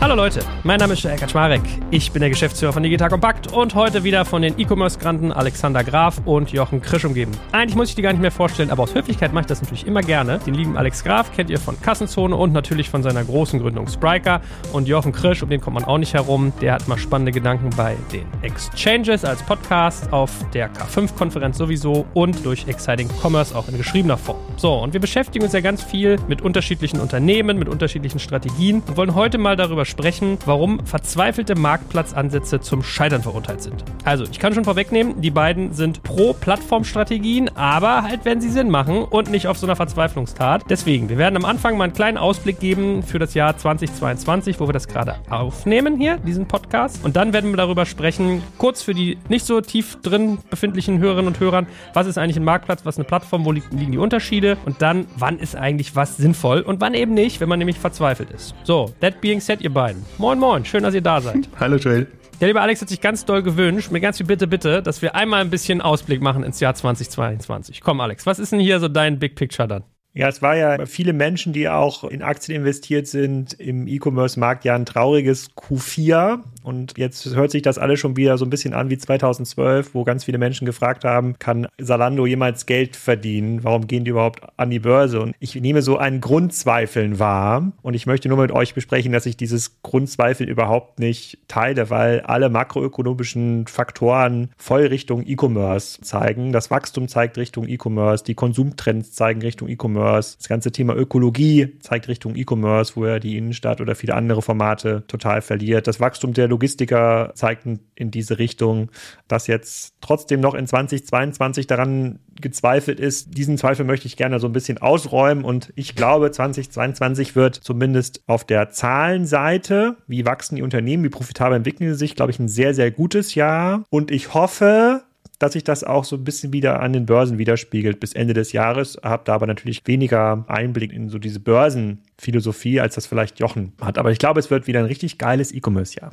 Hallo Leute, mein Name ist Joel Kaczmarek. Ich bin der Geschäftsführer von Digital Compact und heute wieder von den E-Commerce-Granten Alexander Graf und Jochen Krisch umgeben. Eigentlich muss ich die gar nicht mehr vorstellen, aber aus Höflichkeit mache ich das natürlich immer gerne. Den lieben Alex Graf kennt ihr von Kassenzone und natürlich von seiner großen Gründung Spriker. Und Jochen Krisch, um den kommt man auch nicht herum, der hat mal spannende Gedanken bei den Exchanges als Podcast, auf der K5-Konferenz sowieso und durch Exciting Commerce auch in geschriebener Form. So, und wir beschäftigen uns ja ganz viel mit unterschiedlichen Unternehmen, mit unterschiedlichen Strategien und wollen heute mal darüber sprechen, warum verzweifelte Marktplatzansätze zum Scheitern verurteilt sind. Also, ich kann schon vorwegnehmen, die beiden sind pro Plattformstrategien, aber halt, wenn sie Sinn machen und nicht auf so einer Verzweiflungstat. Deswegen, wir werden am Anfang mal einen kleinen Ausblick geben für das Jahr 2022, wo wir das gerade aufnehmen hier, diesen Podcast. Und dann werden wir darüber sprechen, kurz für die nicht so tief drin befindlichen Hörerinnen und Hörern, was ist eigentlich ein Marktplatz, was ist eine Plattform, wo liegen die Unterschiede und dann, wann ist eigentlich was sinnvoll und wann eben nicht, wenn man nämlich verzweifelt ist. So, that being said, ihr beiden beiden. Moin, moin, schön, dass ihr da seid. Hallo, Joel. Der liebe Alex hat sich ganz doll gewünscht, mir ganz viel Bitte, bitte, dass wir einmal ein bisschen Ausblick machen ins Jahr 2022. Komm, Alex, was ist denn hier so dein Big Picture dann? Ja, es war ja viele Menschen, die auch in Aktien investiert sind, im E-Commerce-Markt ja ein trauriges Q4. Und jetzt hört sich das alles schon wieder so ein bisschen an wie 2012, wo ganz viele Menschen gefragt haben, kann Salando jemals Geld verdienen? Warum gehen die überhaupt an die Börse? Und ich nehme so einen Grundzweifeln wahr. Und ich möchte nur mit euch besprechen, dass ich dieses Grundzweifel überhaupt nicht teile, weil alle makroökonomischen Faktoren voll Richtung E-Commerce zeigen. Das Wachstum zeigt Richtung E-Commerce, die Konsumtrends zeigen Richtung E-Commerce. Das ganze Thema Ökologie zeigt Richtung E-Commerce, wo er die Innenstadt oder viele andere Formate total verliert. Das Wachstum der Logistiker zeigten in diese Richtung, dass jetzt trotzdem noch in 2022 daran gezweifelt ist. Diesen Zweifel möchte ich gerne so ein bisschen ausräumen und ich glaube, 2022 wird zumindest auf der Zahlenseite, wie wachsen die Unternehmen, wie profitabel entwickeln sie sich, glaube ich, ein sehr, sehr gutes Jahr und ich hoffe, dass sich das auch so ein bisschen wieder an den Börsen widerspiegelt bis Ende des Jahres. Habe da aber natürlich weniger Einblick in so diese Börsenphilosophie, als das vielleicht Jochen hat. Aber ich glaube, es wird wieder ein richtig geiles E-Commerce-Jahr.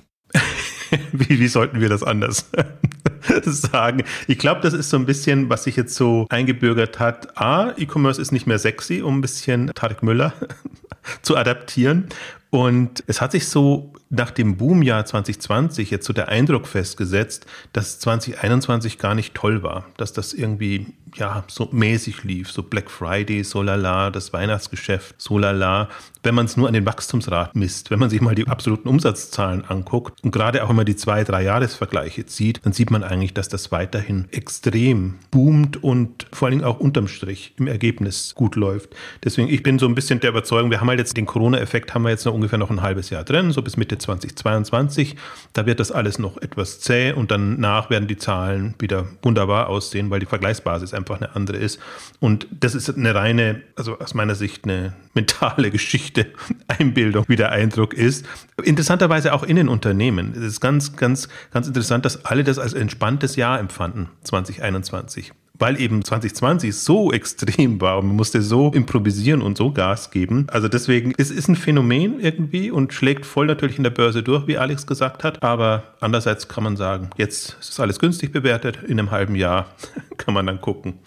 wie, wie sollten wir das anders sagen? Ich glaube, das ist so ein bisschen, was sich jetzt so eingebürgert hat. A, E-Commerce ist nicht mehr sexy, um ein bisschen Tarek Müller zu adaptieren. Und es hat sich so nach dem Boomjahr 2020 jetzt so der Eindruck festgesetzt, dass 2021 gar nicht toll war, dass das irgendwie ja so mäßig lief, so Black Friday, so lala, das Weihnachtsgeschäft, so lala. Wenn man es nur an den Wachstumsrat misst, wenn man sich mal die absoluten Umsatzzahlen anguckt und gerade auch immer die zwei, drei Jahresvergleiche zieht, dann sieht man eigentlich, dass das weiterhin extrem boomt und vor allen Dingen auch unterm Strich im Ergebnis gut läuft. Deswegen, ich bin so ein bisschen der Überzeugung, wir haben halt jetzt den Corona-Effekt, haben wir jetzt noch ungefähr noch ein halbes Jahr drin, so bis Mitte 2022. Da wird das alles noch etwas zäh und danach werden die Zahlen wieder wunderbar aussehen, weil die Vergleichsbasis einfach eine andere ist. Und das ist eine reine, also aus meiner Sicht eine mentale Geschichte, Einbildung, wie der Eindruck ist. Interessanterweise auch in den Unternehmen. Es ist ganz, ganz, ganz interessant, dass alle das als entspanntes Jahr empfanden, 2021 weil eben 2020 so extrem war und man musste so improvisieren und so Gas geben. Also deswegen, es ist ein Phänomen irgendwie und schlägt voll natürlich in der Börse durch, wie Alex gesagt hat. Aber andererseits kann man sagen, jetzt ist alles günstig bewertet. In einem halben Jahr kann man dann gucken,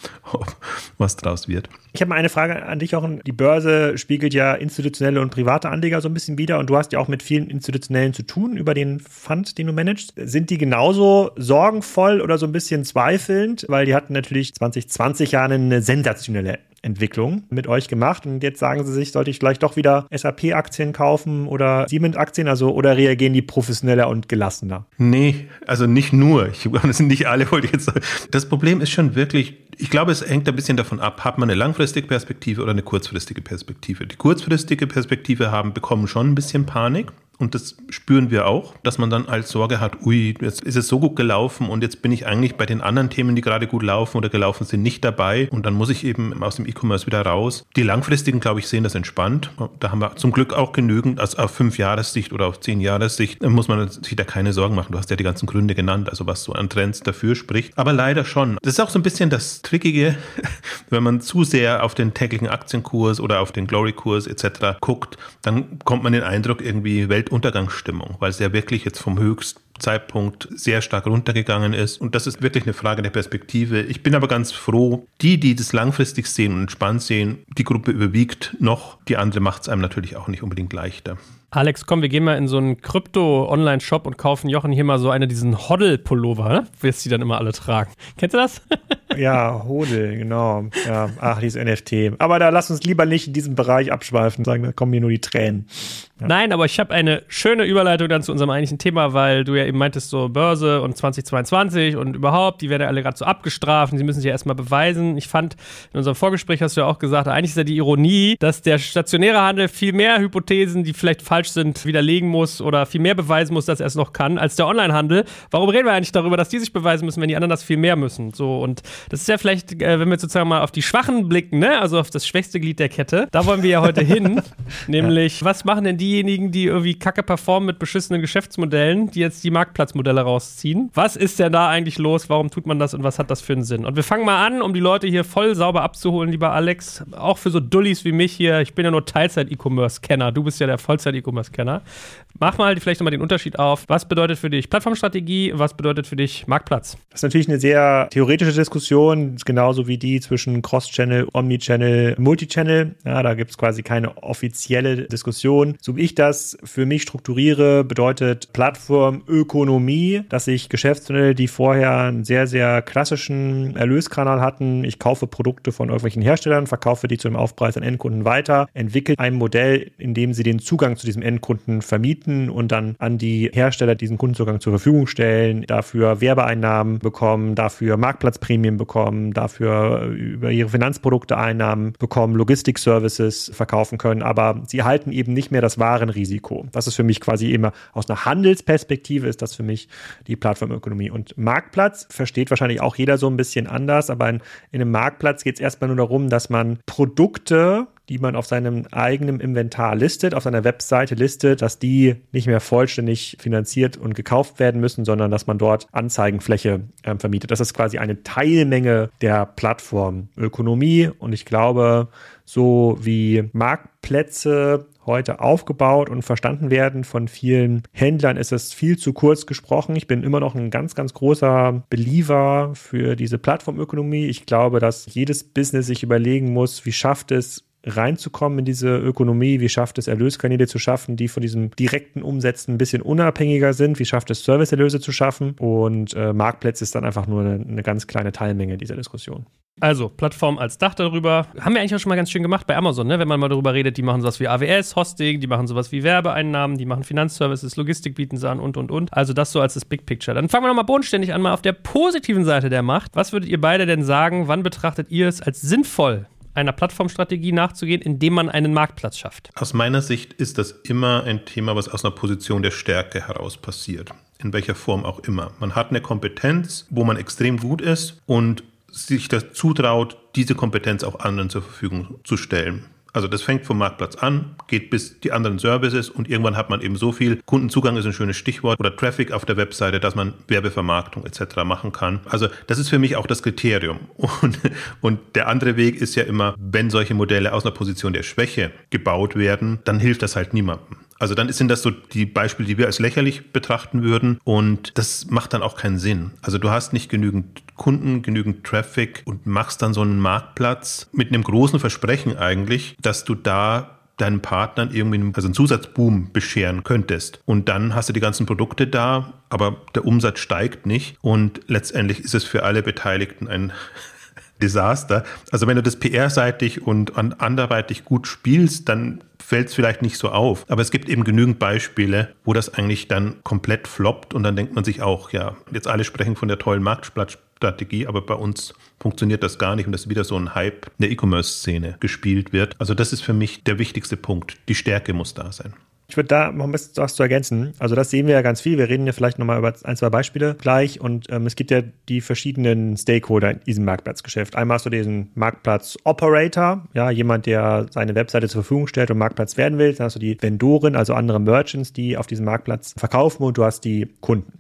was draus wird. Ich habe mal eine Frage an dich, auch. Die Börse spiegelt ja institutionelle und private Anleger so ein bisschen wieder und du hast ja auch mit vielen Institutionellen zu tun über den Fund, den du managst. Sind die genauso sorgenvoll oder so ein bisschen zweifelnd? Weil die hatten natürlich 2020 ja eine sensationelle Entwicklung mit euch gemacht und jetzt sagen sie sich, sollte ich vielleicht doch wieder SAP-Aktien kaufen oder Siemens-Aktien, also oder reagieren die professioneller und gelassener? Nee, also nicht nur. Ich, das sind nicht alle, wollte ich jetzt sagen. Das Problem ist schon wirklich, ich glaube, es hängt ein bisschen davon ab, hat man eine langfristige Perspektive oder eine kurzfristige Perspektive. Die kurzfristige Perspektive haben, bekommen schon ein bisschen Panik Und das spüren wir auch, dass man dann als Sorge hat, ui, jetzt ist es so gut gelaufen und jetzt bin ich eigentlich bei den anderen Themen, die gerade gut laufen oder gelaufen sind, nicht dabei. Und dann muss ich eben aus dem E-Commerce wieder raus. Die langfristigen, glaube ich, sehen das entspannt. Da haben wir zum Glück auch genügend, also auf fünf Jahressicht oder auf zehn Jahressicht muss man sich da keine Sorgen machen. Du hast ja die ganzen Gründe genannt, also was so an Trends dafür spricht. Aber leider schon. Das ist auch so ein bisschen das Trickige, wenn man zu sehr auf den täglichen Aktienkurs oder auf den Glory-Kurs etc. guckt, dann kommt man den Eindruck irgendwie Weltuntergangsstimmung, weil es ja wirklich jetzt vom Höchstzeitpunkt sehr stark runtergegangen ist. Und das ist wirklich eine Frage der Perspektive. Ich bin aber ganz froh, die, die das langfristig sehen und entspannt sehen, die Gruppe überwiegt noch. Die andere macht es einem natürlich auch nicht unbedingt leichter. Alex, komm, wir gehen mal in so einen Krypto-Online-Shop und kaufen Jochen hier mal so eine diesen Hoddle-Pullover, ne? wirst die dann immer alle tragen. Kennst du das? ja, Hodel, genau. Ja, ach, dieses NFT. Aber da lass uns lieber nicht in diesem Bereich abschweifen, sagen, da kommen mir nur die Tränen. Ja. Nein, aber ich habe eine schöne Überleitung dann zu unserem eigentlichen Thema, weil du ja eben meintest, so Börse und 2022 und überhaupt, die werden ja alle gerade so abgestraft, sie müssen sich ja erstmal beweisen. Ich fand, in unserem Vorgespräch hast du ja auch gesagt, eigentlich ist ja die Ironie, dass der stationäre Handel viel mehr Hypothesen, die vielleicht falsch sind, widerlegen muss oder viel mehr beweisen muss, dass er es noch kann, als der Onlinehandel. Warum reden wir eigentlich darüber, dass die sich beweisen müssen, wenn die anderen das viel mehr müssen? So, und das ist ja vielleicht, äh, wenn wir sozusagen mal auf die Schwachen blicken, ne? also auf das schwächste Glied der Kette, da wollen wir ja heute hin. nämlich, was machen denn diejenigen, die irgendwie kacke performen mit beschissenen Geschäftsmodellen, die jetzt die Marktplatzmodelle rausziehen? Was ist denn da eigentlich los? Warum tut man das und was hat das für einen Sinn? Und wir fangen mal an, um die Leute hier voll sauber abzuholen, lieber Alex. Auch für so Dullis wie mich hier. Ich bin ja nur Teilzeit-E-Commerce-Kenner. Du bist ja der Vollzeit-E-Commerce-Kenner. Mach mal vielleicht nochmal den Unterschied auf. Was bedeutet für dich Plattformstrategie? Was bedeutet für dich Marktplatz? Das ist natürlich eine sehr theoretische Diskussion, genauso wie die zwischen Cross-Channel, Omni-Channel, Multi-Channel. Ja, da gibt es quasi keine offizielle Diskussion. So wie ich das für mich strukturiere, bedeutet Plattformökonomie, dass ich Geschäftsmodelle, die vorher einen sehr, sehr klassischen Erlöskanal hatten, ich kaufe Produkte von irgendwelchen Herstellern, verkaufe die zu einem Aufpreis an Endkunden weiter, entwickle ein Modell, in dem sie den Zugang zu diesem Endkunden vermieten und dann an die Hersteller diesen Kundenzugang zur Verfügung stellen, dafür Werbeeinnahmen bekommen, dafür Marktplatzprämien bekommen, dafür über ihre Finanzprodukte Einnahmen bekommen, Logistik-Services verkaufen können, aber sie halten eben nicht mehr das Warenrisiko. Das ist für mich quasi immer aus einer Handelsperspektive ist das für mich die Plattformökonomie. Und Marktplatz versteht wahrscheinlich auch jeder so ein bisschen anders, aber in, in einem Marktplatz geht es erstmal nur darum, dass man Produkte, die man auf seinem eigenen Inventar listet, auf seiner Webseite listet, dass die nicht mehr vollständig finanziert und gekauft werden müssen, sondern dass man dort Anzeigenfläche äh, vermietet. Das ist quasi eine Teilmenge der Plattformökonomie und ich glaube, so wie Marktplätze heute aufgebaut und verstanden werden von vielen Händlern, ist es viel zu kurz gesprochen. Ich bin immer noch ein ganz, ganz großer Believer für diese Plattformökonomie. Ich glaube, dass jedes Business sich überlegen muss, wie schafft es reinzukommen in diese Ökonomie? Wie schafft es, Erlöskanäle zu schaffen, die von diesem direkten Umsetzen ein bisschen unabhängiger sind? Wie schafft es, Serviceerlöse zu schaffen? Und äh, Marktplätze ist dann einfach nur eine, eine ganz kleine Teilmenge dieser Diskussion. Also, Plattform als Dach darüber. Haben wir eigentlich auch schon mal ganz schön gemacht bei Amazon, ne? wenn man mal darüber redet. Die machen sowas wie AWS, Hosting, die machen sowas wie Werbeeinnahmen, die machen Finanzservices, Logistik bieten sie an und, und, und. Also, das so als das Big Picture. Dann fangen wir nochmal bodenständig an, mal auf der positiven Seite der Macht. Was würdet ihr beide denn sagen? Wann betrachtet ihr es als sinnvoll, einer Plattformstrategie nachzugehen, indem man einen Marktplatz schafft? Aus meiner Sicht ist das immer ein Thema, was aus einer Position der Stärke heraus passiert. In welcher Form auch immer. Man hat eine Kompetenz, wo man extrem gut ist und sich das zutraut, diese Kompetenz auch anderen zur Verfügung zu stellen. Also das fängt vom Marktplatz an, geht bis die anderen Services und irgendwann hat man eben so viel. Kundenzugang ist ein schönes Stichwort oder Traffic auf der Webseite, dass man Werbevermarktung etc. machen kann. Also das ist für mich auch das Kriterium. Und, und der andere Weg ist ja immer, wenn solche Modelle aus einer Position der Schwäche gebaut werden, dann hilft das halt niemandem. Also dann sind das so die Beispiele, die wir als lächerlich betrachten würden und das macht dann auch keinen Sinn. Also du hast nicht genügend Kunden, genügend Traffic und machst dann so einen Marktplatz mit einem großen Versprechen eigentlich, dass du da deinen Partnern irgendwie also einen Zusatzboom bescheren könntest. Und dann hast du die ganzen Produkte da, aber der Umsatz steigt nicht und letztendlich ist es für alle Beteiligten ein Desaster. Also wenn du das PR-seitig und anderweitig gut spielst, dann fällt es vielleicht nicht so auf. Aber es gibt eben genügend Beispiele, wo das eigentlich dann komplett floppt und dann denkt man sich auch, ja, jetzt alle sprechen von der tollen Marktplatzstrategie, aber bei uns funktioniert das gar nicht und das ist wieder so ein Hype in der E-Commerce-Szene gespielt wird. Also das ist für mich der wichtigste Punkt. Die Stärke muss da sein. Ich würde da noch ein bisschen was zu ergänzen. Also das sehen wir ja ganz viel. Wir reden ja vielleicht nochmal über ein, zwei Beispiele gleich. Und ähm, es gibt ja die verschiedenen Stakeholder in diesem Marktplatzgeschäft. Einmal hast du diesen Marktplatz-Operator, ja, jemand, der seine Webseite zur Verfügung stellt und Marktplatz werden will. Dann hast du die Vendoren, also andere Merchants, die auf diesem Marktplatz verkaufen und du hast die Kunden.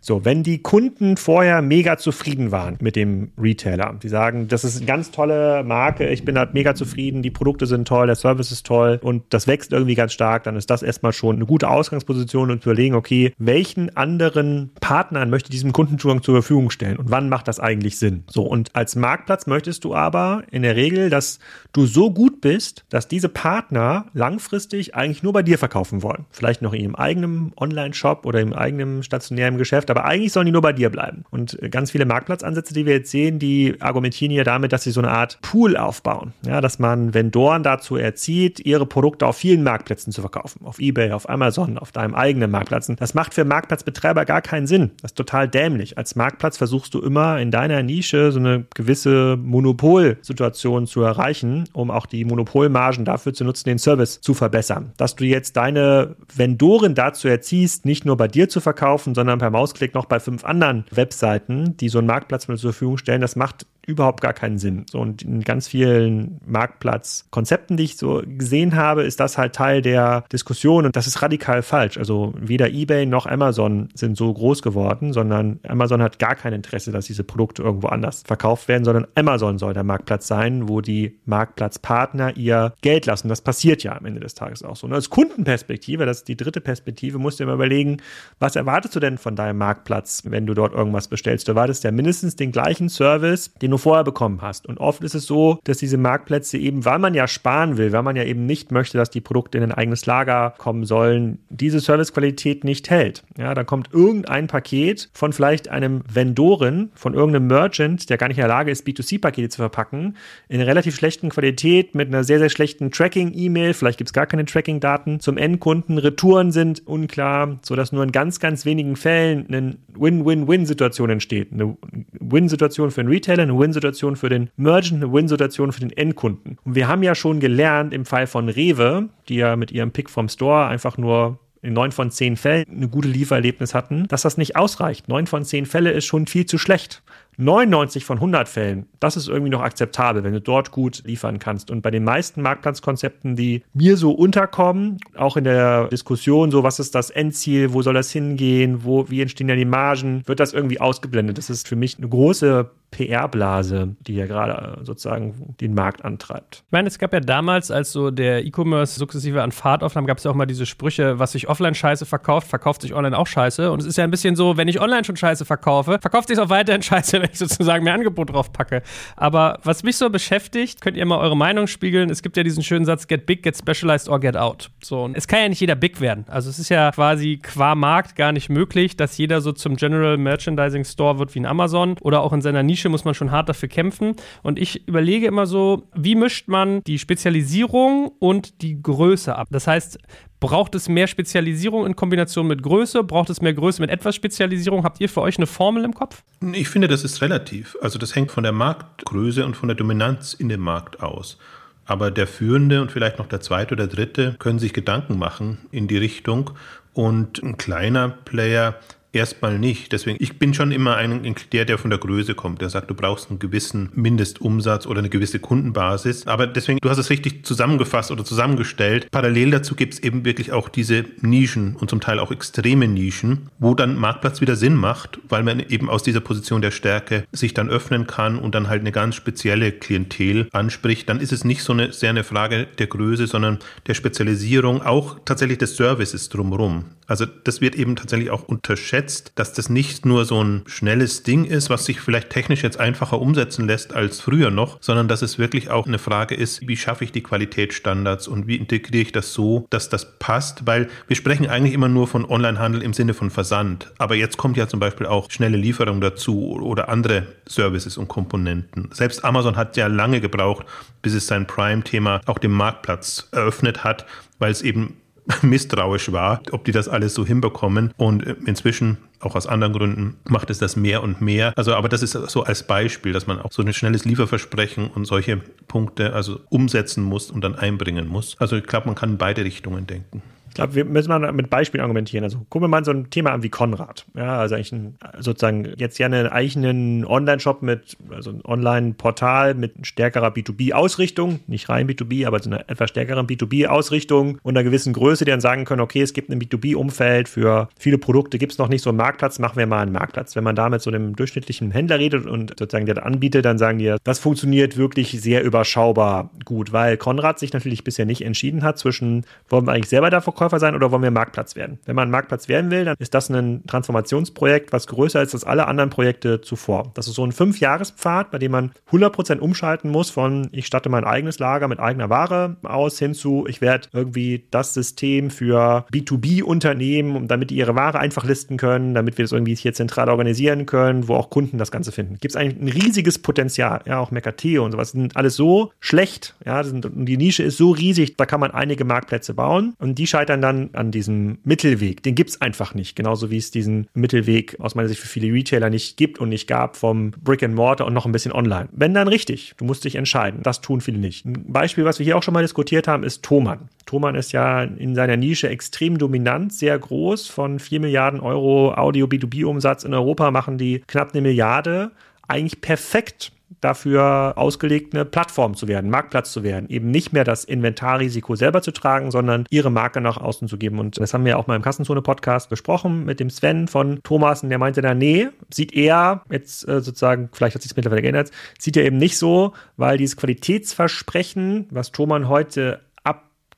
So, wenn die Kunden vorher mega zufrieden waren mit dem Retailer, die sagen, das ist eine ganz tolle Marke, ich bin halt mega zufrieden, die Produkte sind toll, der Service ist toll und das wächst irgendwie ganz stark, dann ist das erstmal schon eine gute Ausgangsposition und zu überlegen, okay, welchen anderen Partnern möchte ich diesem Kundenzugang zur Verfügung stellen und wann macht das eigentlich Sinn? So, und als Marktplatz möchtest du aber in der Regel, dass du so gut bist, dass diese Partner langfristig eigentlich nur bei dir verkaufen wollen. Vielleicht noch in ihrem eigenen Online-Shop oder im eigenen stationären Geschäft, aber eigentlich sollen die nur bei dir bleiben. Und ganz viele Marktplatzansätze, die wir jetzt sehen, die argumentieren ja damit, dass sie so eine Art Pool aufbauen. Ja, dass man Vendoren dazu erzieht, ihre Produkte auf vielen Marktplätzen zu verkaufen. Auf Ebay, auf Amazon, auf deinem eigenen Marktplatz. Das macht für Marktplatzbetreiber gar keinen Sinn. Das ist total dämlich. Als Marktplatz versuchst du immer in deiner Nische so eine gewisse Monopolsituation zu erreichen, um auch die Monopolmargen dafür zu nutzen, den Service zu verbessern. Dass du jetzt deine Vendoren dazu erziehst, nicht nur bei dir zu verkaufen, sondern per Mausklick noch bei fünf anderen Webseiten, die so einen Marktplatz zur Verfügung stellen, das macht überhaupt gar keinen Sinn. So und in ganz vielen Marktplatzkonzepten, die ich so gesehen habe, ist das halt Teil der Diskussion und das ist radikal falsch. Also weder eBay noch Amazon sind so groß geworden, sondern Amazon hat gar kein Interesse, dass diese Produkte irgendwo anders verkauft werden, sondern Amazon soll der Marktplatz sein, wo die Marktplatzpartner ihr Geld lassen. Das passiert ja am Ende des Tages auch so. Und als Kundenperspektive, das ist die dritte Perspektive, musst du immer überlegen, was erwartest du denn von deinem Marktplatz, wenn du dort irgendwas bestellst? Du erwartest ja mindestens den gleichen Service, den du vorher bekommen hast. Und oft ist es so, dass diese Marktplätze eben, weil man ja sparen will, weil man ja eben nicht möchte, dass die Produkte in ein eigenes Lager kommen sollen, diese Servicequalität nicht hält. Ja, dann kommt irgendein Paket von vielleicht einem Vendoren, von irgendeinem Merchant, der gar nicht in der Lage ist, B2C-Pakete zu verpacken, in relativ schlechten Qualität mit einer sehr, sehr schlechten Tracking-E-Mail, vielleicht gibt es gar keine Tracking-Daten zum Endkunden, Retouren sind unklar, sodass nur in ganz, ganz wenigen Fällen eine Win-Win-Win-Situation entsteht. Eine Win-Situation für den Retailer, eine Win Win-Situation für den Merchant, eine Win-Situation für den Endkunden. Und wir haben ja schon gelernt im Fall von Rewe, die ja mit ihrem Pick vom Store einfach nur in neun von zehn Fällen eine gute Liefererlebnis hatten, dass das nicht ausreicht. Neun von zehn Fälle ist schon viel zu schlecht. 99 von 100 Fällen, das ist irgendwie noch akzeptabel, wenn du dort gut liefern kannst. Und bei den meisten Marktplatzkonzepten, die mir so unterkommen, auch in der Diskussion, so was ist das Endziel, wo soll das hingehen, wo, wie entstehen ja die Margen, wird das irgendwie ausgeblendet. Das ist für mich eine große PR-Blase, die ja gerade sozusagen den Markt antreibt. Ich meine, es gab ja damals, als so der E-Commerce sukzessive an Fahrt aufnahm, gab es ja auch mal diese Sprüche, was sich offline scheiße verkauft, verkauft sich online auch scheiße. Und es ist ja ein bisschen so, wenn ich online schon scheiße verkaufe, verkauft sich auch weiterhin scheiße, wenn ich sozusagen mehr Angebot drauf packe. Aber was mich so beschäftigt, könnt ihr mal eure Meinung spiegeln. Es gibt ja diesen schönen Satz, get big, get specialized or get out. So, und es kann ja nicht jeder big werden. Also es ist ja quasi qua Markt gar nicht möglich, dass jeder so zum General Merchandising Store wird wie ein Amazon oder auch in seiner Nische muss man schon hart dafür kämpfen. Und ich überlege immer so, wie mischt man die Spezialisierung und die Größe ab? Das heißt, Braucht es mehr Spezialisierung in Kombination mit Größe? Braucht es mehr Größe mit etwas Spezialisierung? Habt ihr für euch eine Formel im Kopf? Ich finde, das ist relativ. Also das hängt von der Marktgröße und von der Dominanz in dem Markt aus. Aber der Führende und vielleicht noch der Zweite oder Dritte können sich Gedanken machen in die Richtung. Und ein kleiner Player Erstmal nicht. Deswegen, ich bin schon immer ein, der, der von der Größe kommt, der sagt, du brauchst einen gewissen Mindestumsatz oder eine gewisse Kundenbasis. Aber deswegen, du hast es richtig zusammengefasst oder zusammengestellt. Parallel dazu gibt es eben wirklich auch diese Nischen und zum Teil auch extreme Nischen, wo dann Marktplatz wieder Sinn macht, weil man eben aus dieser Position der Stärke sich dann öffnen kann und dann halt eine ganz spezielle Klientel anspricht. Dann ist es nicht so eine, sehr eine Frage der Größe, sondern der Spezialisierung, auch tatsächlich des Services drumherum. Also das wird eben tatsächlich auch unterschätzt, dass das nicht nur so ein schnelles Ding ist, was sich vielleicht technisch jetzt einfacher umsetzen lässt als früher noch, sondern dass es wirklich auch eine Frage ist, wie schaffe ich die Qualitätsstandards und wie integriere ich das so, dass das passt, weil wir sprechen eigentlich immer nur von Onlinehandel im Sinne von Versand, aber jetzt kommt ja zum Beispiel auch schnelle Lieferung dazu oder andere Services und Komponenten. Selbst Amazon hat ja lange gebraucht, bis es sein Prime-Thema auch dem Marktplatz eröffnet hat, weil es eben misstrauisch war, ob die das alles so hinbekommen. Und inzwischen, auch aus anderen Gründen, macht es das mehr und mehr. Also, aber das ist so als Beispiel, dass man auch so ein schnelles Lieferversprechen und solche Punkte also umsetzen muss und dann einbringen muss. Also ich glaube, man kann in beide Richtungen denken. Glaube, wir müssen mal mit Beispielen argumentieren. Also gucken wir mal so ein Thema an wie Konrad. Ja, also eigentlich ein, sozusagen jetzt ja einen eigenen Online-Shop mit, also ein Online-Portal mit stärkerer B2B-Ausrichtung, nicht rein B2B, aber so einer etwas stärkeren B2B-Ausrichtung und einer gewissen Größe, die dann sagen können, okay, es gibt ein B2B-Umfeld für viele Produkte, gibt es noch nicht so einen Marktplatz, machen wir mal einen Marktplatz. Wenn man da mit so einem durchschnittlichen Händler redet und sozusagen der anbietet, dann sagen die, das funktioniert wirklich sehr überschaubar gut, weil Konrad sich natürlich bisher nicht entschieden hat zwischen, wollen wir eigentlich selber der Verkäufer sein oder wollen wir Marktplatz werden? Wenn man Marktplatz werden will, dann ist das ein Transformationsprojekt, was größer ist als alle anderen Projekte zuvor. Das ist so ein Fünfjahrespfad, bei dem man 100% umschalten muss von ich statte mein eigenes Lager mit eigener Ware aus hin zu ich werde irgendwie das System für B2B-Unternehmen, damit die ihre Ware einfach listen können, damit wir das irgendwie hier zentral organisieren können, wo auch Kunden das Ganze finden. Gibt es eigentlich ein riesiges Potenzial, ja, auch Mercateo und sowas sind alles so schlecht, ja, sind, die Nische ist so riesig, da kann man einige Marktplätze bauen und die scheitern dann an diesem Mittelweg. Den gibt es einfach nicht, genauso wie es diesen Mittelweg aus meiner Sicht für viele Retailer nicht gibt und nicht gab vom Brick and Mortar und noch ein bisschen online. Wenn dann richtig, du musst dich entscheiden. Das tun viele nicht. Ein Beispiel, was wir hier auch schon mal diskutiert haben, ist Thomann. Thomann ist ja in seiner Nische extrem dominant, sehr groß. Von 4 Milliarden Euro Audio B2B-Umsatz in Europa machen die knapp eine Milliarde. Eigentlich perfekt dafür ausgelegt, eine Plattform zu werden, Marktplatz zu werden, eben nicht mehr das Inventarrisiko selber zu tragen, sondern ihre Marke nach außen zu geben. Und das haben wir auch mal im Kassenzone-Podcast besprochen mit dem Sven von Thomas und der meinte da, nee, sieht er jetzt äh, sozusagen, vielleicht hat sich das mittlerweile geändert, sieht er eben nicht so, weil dieses Qualitätsversprechen, was Thomann heute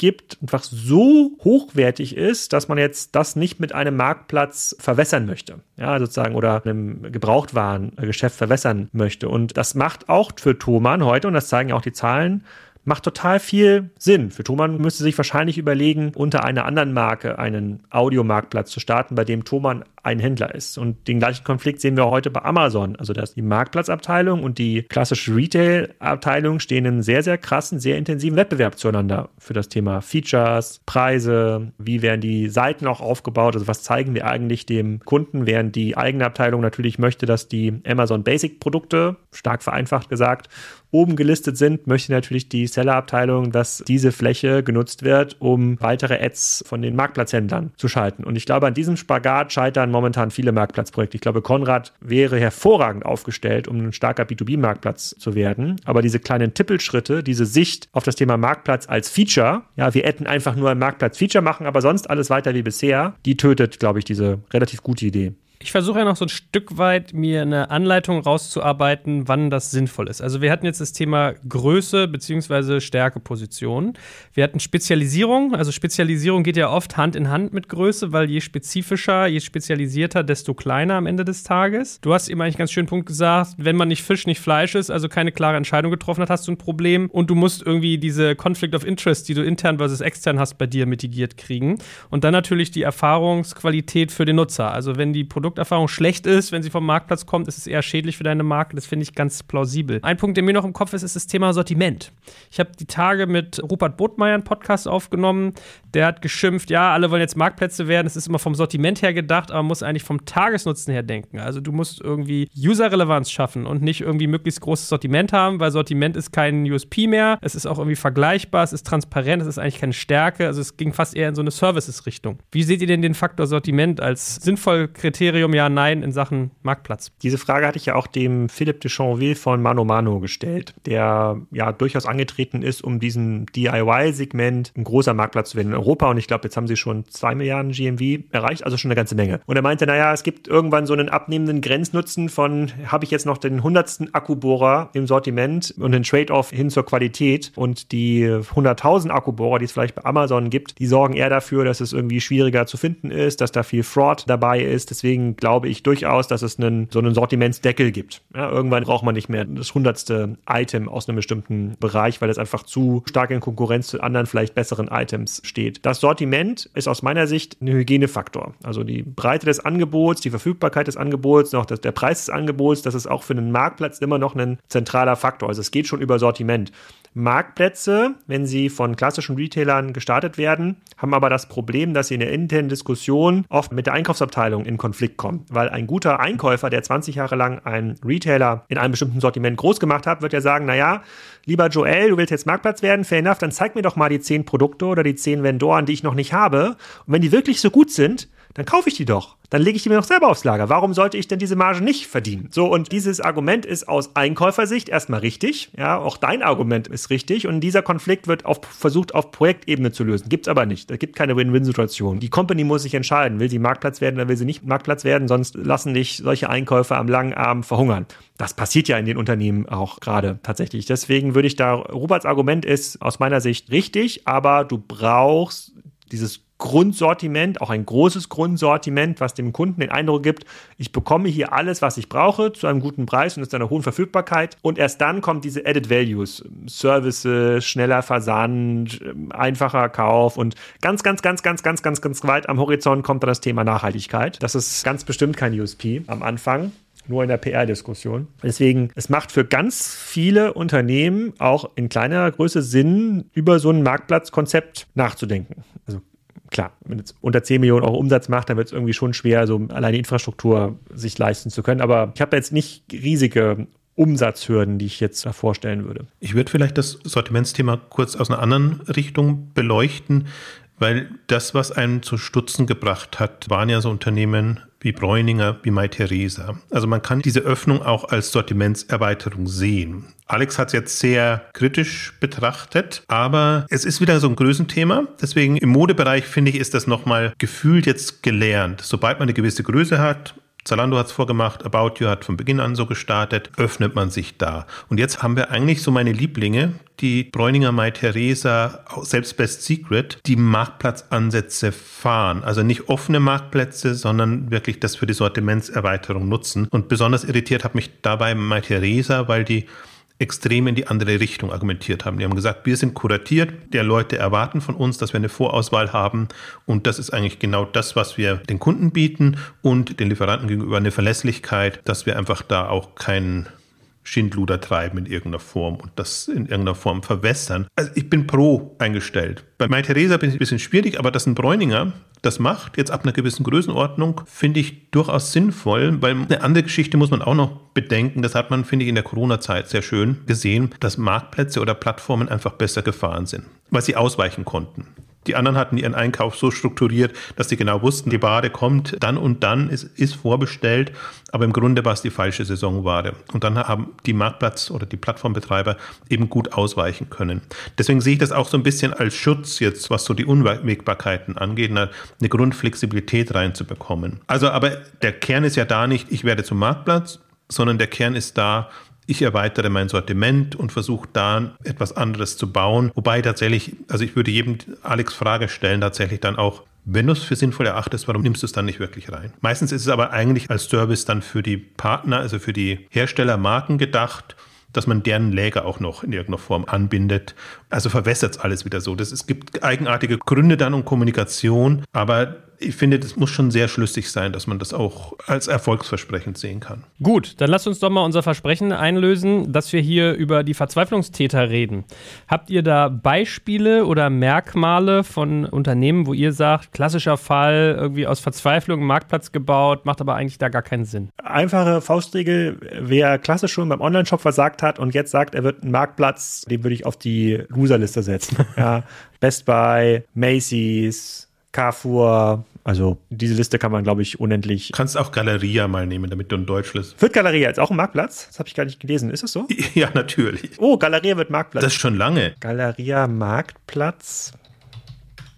gibt, einfach so hochwertig ist, dass man jetzt das nicht mit einem Marktplatz verwässern möchte. Ja, sozusagen, oder einem Gebrauchtwarengeschäft verwässern möchte. Und das macht auch für Thomann heute, und das zeigen ja auch die Zahlen, macht total viel Sinn. Für Thomann müsste sich wahrscheinlich überlegen, unter einer anderen Marke einen Audiomarktplatz zu starten, bei dem Thomann ein Händler ist. Und den gleichen Konflikt sehen wir heute bei Amazon. Also dass die Marktplatzabteilung und die klassische Retail-Abteilung stehen in sehr, sehr krassen, sehr intensiven Wettbewerb zueinander für das Thema Features, Preise, wie werden die Seiten auch aufgebaut, also was zeigen wir eigentlich dem Kunden, während die eigene Abteilung natürlich möchte, dass die Amazon Basic Produkte, stark vereinfacht gesagt, oben gelistet sind, möchte natürlich die Seller-Abteilung, dass diese Fläche genutzt wird, um weitere Ads von den Marktplatzhändlern zu schalten. Und ich glaube, an diesem Spagat scheitern momentan viele Marktplatzprojekte. Ich glaube, Konrad wäre hervorragend aufgestellt, um ein starker B2B-Marktplatz zu werden. Aber diese kleinen Tippelschritte, diese Sicht auf das Thema Marktplatz als Feature, ja, wir hätten einfach nur ein Marktplatz-Feature machen, aber sonst alles weiter wie bisher, die tötet, glaube ich, diese relativ gute Idee. Ich versuche ja noch so ein Stück weit, mir eine Anleitung rauszuarbeiten, wann das sinnvoll ist. Also wir hatten jetzt das Thema Größe bzw. Stärkeposition. Wir hatten Spezialisierung. Also Spezialisierung geht ja oft Hand in Hand mit Größe, weil je spezifischer, je spezialisierter, desto kleiner am Ende des Tages. Du hast eben eigentlich ganz schön Punkt gesagt, wenn man nicht Fisch, nicht Fleisch ist, also keine klare Entscheidung getroffen hat, hast du ein Problem. Und du musst irgendwie diese Conflict of Interest, die du intern versus extern hast, bei dir mitigiert kriegen. Und dann natürlich die Erfahrungsqualität für den Nutzer. Also wenn die Produkte Produkterfahrung schlecht ist, wenn sie vom Marktplatz kommt, ist es eher schädlich für deine Marke. Das finde ich ganz plausibel. Ein Punkt, der mir noch im Kopf ist, ist das Thema Sortiment. Ich habe die Tage mit Rupert Botmeier einen Podcast aufgenommen. Der hat geschimpft, ja, alle wollen jetzt Marktplätze werden. Es ist immer vom Sortiment her gedacht, aber man muss eigentlich vom Tagesnutzen her denken. Also du musst irgendwie User-Relevanz schaffen und nicht irgendwie möglichst großes Sortiment haben, weil Sortiment ist kein USP mehr. Es ist auch irgendwie vergleichbar, es ist transparent, es ist eigentlich keine Stärke. Also es ging fast eher in so eine Services-Richtung. Wie seht ihr denn den Faktor Sortiment als sinnvoll Kriterium Kriterium Ja, Nein in Sachen Marktplatz? Diese Frage hatte ich ja auch dem Philipp de Chanville von Mano Mano gestellt, der ja durchaus angetreten ist, um diesem DIY-Segment ein großer Marktplatz zu werden in Europa. Und ich glaube, jetzt haben sie schon zwei Milliarden GMV erreicht, also schon eine ganze Menge. Und er meinte, naja, es gibt irgendwann so einen abnehmenden Grenznutzen von, habe ich jetzt noch den hundertsten Akkubohrer im Sortiment und den Trade-off hin zur Qualität. Und die 100.000 Akkubohrer, die es vielleicht bei Amazon gibt, die sorgen eher dafür, dass es irgendwie schwieriger zu finden ist, dass da viel Fraud dabei ist. Deswegen glaube ich durchaus, dass es einen, so einen Sortimentsdeckel gibt. Ja, irgendwann braucht man nicht mehr das hundertste Item aus einem bestimmten Bereich, weil es einfach zu stark in Konkurrenz zu anderen vielleicht besseren Items steht. Das Sortiment ist aus meiner Sicht ein Hygienefaktor. Also die Breite des Angebots, die Verfügbarkeit des Angebots, noch der Preis des Angebots, das ist auch für einen Marktplatz immer noch ein zentraler Faktor. Also es geht schon über Sortiment. Marktplätze, wenn sie von klassischen Retailern gestartet werden, haben aber das Problem, dass sie in der internen Diskussion oft mit der Einkaufsabteilung in Konflikt kommen. Weil ein guter Einkäufer, der 20 Jahre lang einen Retailer in einem bestimmten Sortiment groß gemacht hat, wird ja sagen, naja, lieber Joel, du willst jetzt Marktplatz werden, fair enough, dann zeig mir doch mal die 10 Produkte oder die 10 Vendoren, die ich noch nicht habe. Und wenn die wirklich so gut sind, dann kaufe ich die doch. Dann lege ich die mir noch selber aufs Lager. Warum sollte ich denn diese Marge nicht verdienen? So, und dieses Argument ist aus Einkäufersicht erstmal richtig. Ja, auch dein Argument ist richtig. Und dieser Konflikt wird auf, versucht auf Projektebene zu lösen. Gibt's aber nicht. Es gibt keine Win-Win-Situation. Die Company muss sich entscheiden. Will sie Marktplatz werden oder will sie nicht Marktplatz werden? Sonst lassen dich solche Einkäufer am langen Arm verhungern. Das passiert ja in den Unternehmen auch gerade tatsächlich. Deswegen würde ich da, Roberts Argument ist aus meiner Sicht richtig, aber du brauchst dieses Grundsortiment, auch ein großes Grundsortiment, was dem Kunden den Eindruck gibt, ich bekomme hier alles, was ich brauche, zu einem guten Preis und ist einer hohen Verfügbarkeit. Und erst dann kommt diese Added Values, Services, schneller Versand, einfacher Kauf und ganz, ganz, ganz, ganz, ganz, ganz, ganz weit am Horizont kommt dann das Thema Nachhaltigkeit. Das ist ganz bestimmt kein USP am Anfang nur in der PR-Diskussion. Deswegen, es macht für ganz viele Unternehmen auch in kleinerer Größe Sinn, über so ein Marktplatzkonzept nachzudenken. Also klar, wenn es unter 10 Millionen Euro Umsatz macht, dann wird es irgendwie schon schwer, so alleine Infrastruktur sich leisten zu können. Aber ich habe jetzt nicht riesige Umsatzhürden, die ich jetzt vorstellen würde. Ich würde vielleicht das Sortimentsthema kurz aus einer anderen Richtung beleuchten, weil das, was einen zu Stutzen gebracht hat, waren ja so Unternehmen wie Bräuninger, wie Mai Theresa. Also man kann diese Öffnung auch als Sortimentserweiterung sehen. Alex hat es jetzt sehr kritisch betrachtet, aber es ist wieder so ein Größenthema. Deswegen im Modebereich finde ich, ist das nochmal gefühlt jetzt gelernt. Sobald man eine gewisse Größe hat, Zalando hat es vorgemacht, About You hat von Beginn an so gestartet, öffnet man sich da. Und jetzt haben wir eigentlich so meine Lieblinge, die Bräuninger Mai Theresa, selbst Best Secret, die Marktplatzansätze fahren. Also nicht offene Marktplätze, sondern wirklich das für die Sortimentserweiterung nutzen. Und besonders irritiert hat mich dabei Mai Theresa, weil die extrem in die andere Richtung argumentiert haben. Die haben gesagt, wir sind kuratiert, der Leute erwarten von uns, dass wir eine Vorauswahl haben und das ist eigentlich genau das, was wir den Kunden bieten und den Lieferanten gegenüber eine Verlässlichkeit, dass wir einfach da auch keinen Schindluder treiben in irgendeiner Form und das in irgendeiner Form verwässern. Also ich bin pro eingestellt. Bei Mai Theresa bin ich ein bisschen schwierig, aber dass ein Bräuninger das macht, jetzt ab einer gewissen Größenordnung, finde ich durchaus sinnvoll, weil eine andere Geschichte muss man auch noch bedenken. Das hat man, finde ich, in der Corona-Zeit sehr schön gesehen, dass Marktplätze oder Plattformen einfach besser gefahren sind, weil sie ausweichen konnten. Die anderen hatten ihren Einkauf so strukturiert, dass sie genau wussten, die Ware kommt dann und dann, ist, ist vorbestellt, aber im Grunde war es die falsche Saisonware. Und dann haben die Marktplatz- oder die Plattformbetreiber eben gut ausweichen können. Deswegen sehe ich das auch so ein bisschen als Schutz jetzt, was so die Unwägbarkeiten angeht, eine Grundflexibilität reinzubekommen. Also, aber der Kern ist ja da nicht, ich werde zum Marktplatz, sondern der Kern ist da, ich erweitere mein Sortiment und versuche da etwas anderes zu bauen. Wobei tatsächlich, also ich würde jedem Alex Frage stellen, tatsächlich dann auch, wenn du es für sinnvoll erachtest, warum nimmst du es dann nicht wirklich rein? Meistens ist es aber eigentlich als Service dann für die Partner, also für die Herstellermarken gedacht dass man deren Läger auch noch in irgendeiner Form anbindet. Also verwässert es alles wieder so. Das, es gibt eigenartige Gründe dann um Kommunikation, aber ich finde, das muss schon sehr schlüssig sein, dass man das auch als erfolgsversprechend sehen kann. Gut, dann lasst uns doch mal unser Versprechen einlösen, dass wir hier über die Verzweiflungstäter reden. Habt ihr da Beispiele oder Merkmale von Unternehmen, wo ihr sagt, klassischer Fall, irgendwie aus Verzweiflung einen Marktplatz gebaut, macht aber eigentlich da gar keinen Sinn? Einfache Faustregel, wer klassisch schon beim Online-Shop versagt hat und jetzt sagt, er wird einen Marktplatz, den würde ich auf die Loserliste setzen. ja, Best Buy, Macy's, Carrefour, also diese Liste kann man, glaube ich, unendlich. Du kannst auch Galeria mal nehmen, damit du ein Deutsch lässt. Wird Galeria jetzt auch ein Marktplatz? Das habe ich gar nicht gelesen. Ist das so? Ja, natürlich. Oh, Galeria wird Marktplatz. Das ist schon lange. Galeria Marktplatz.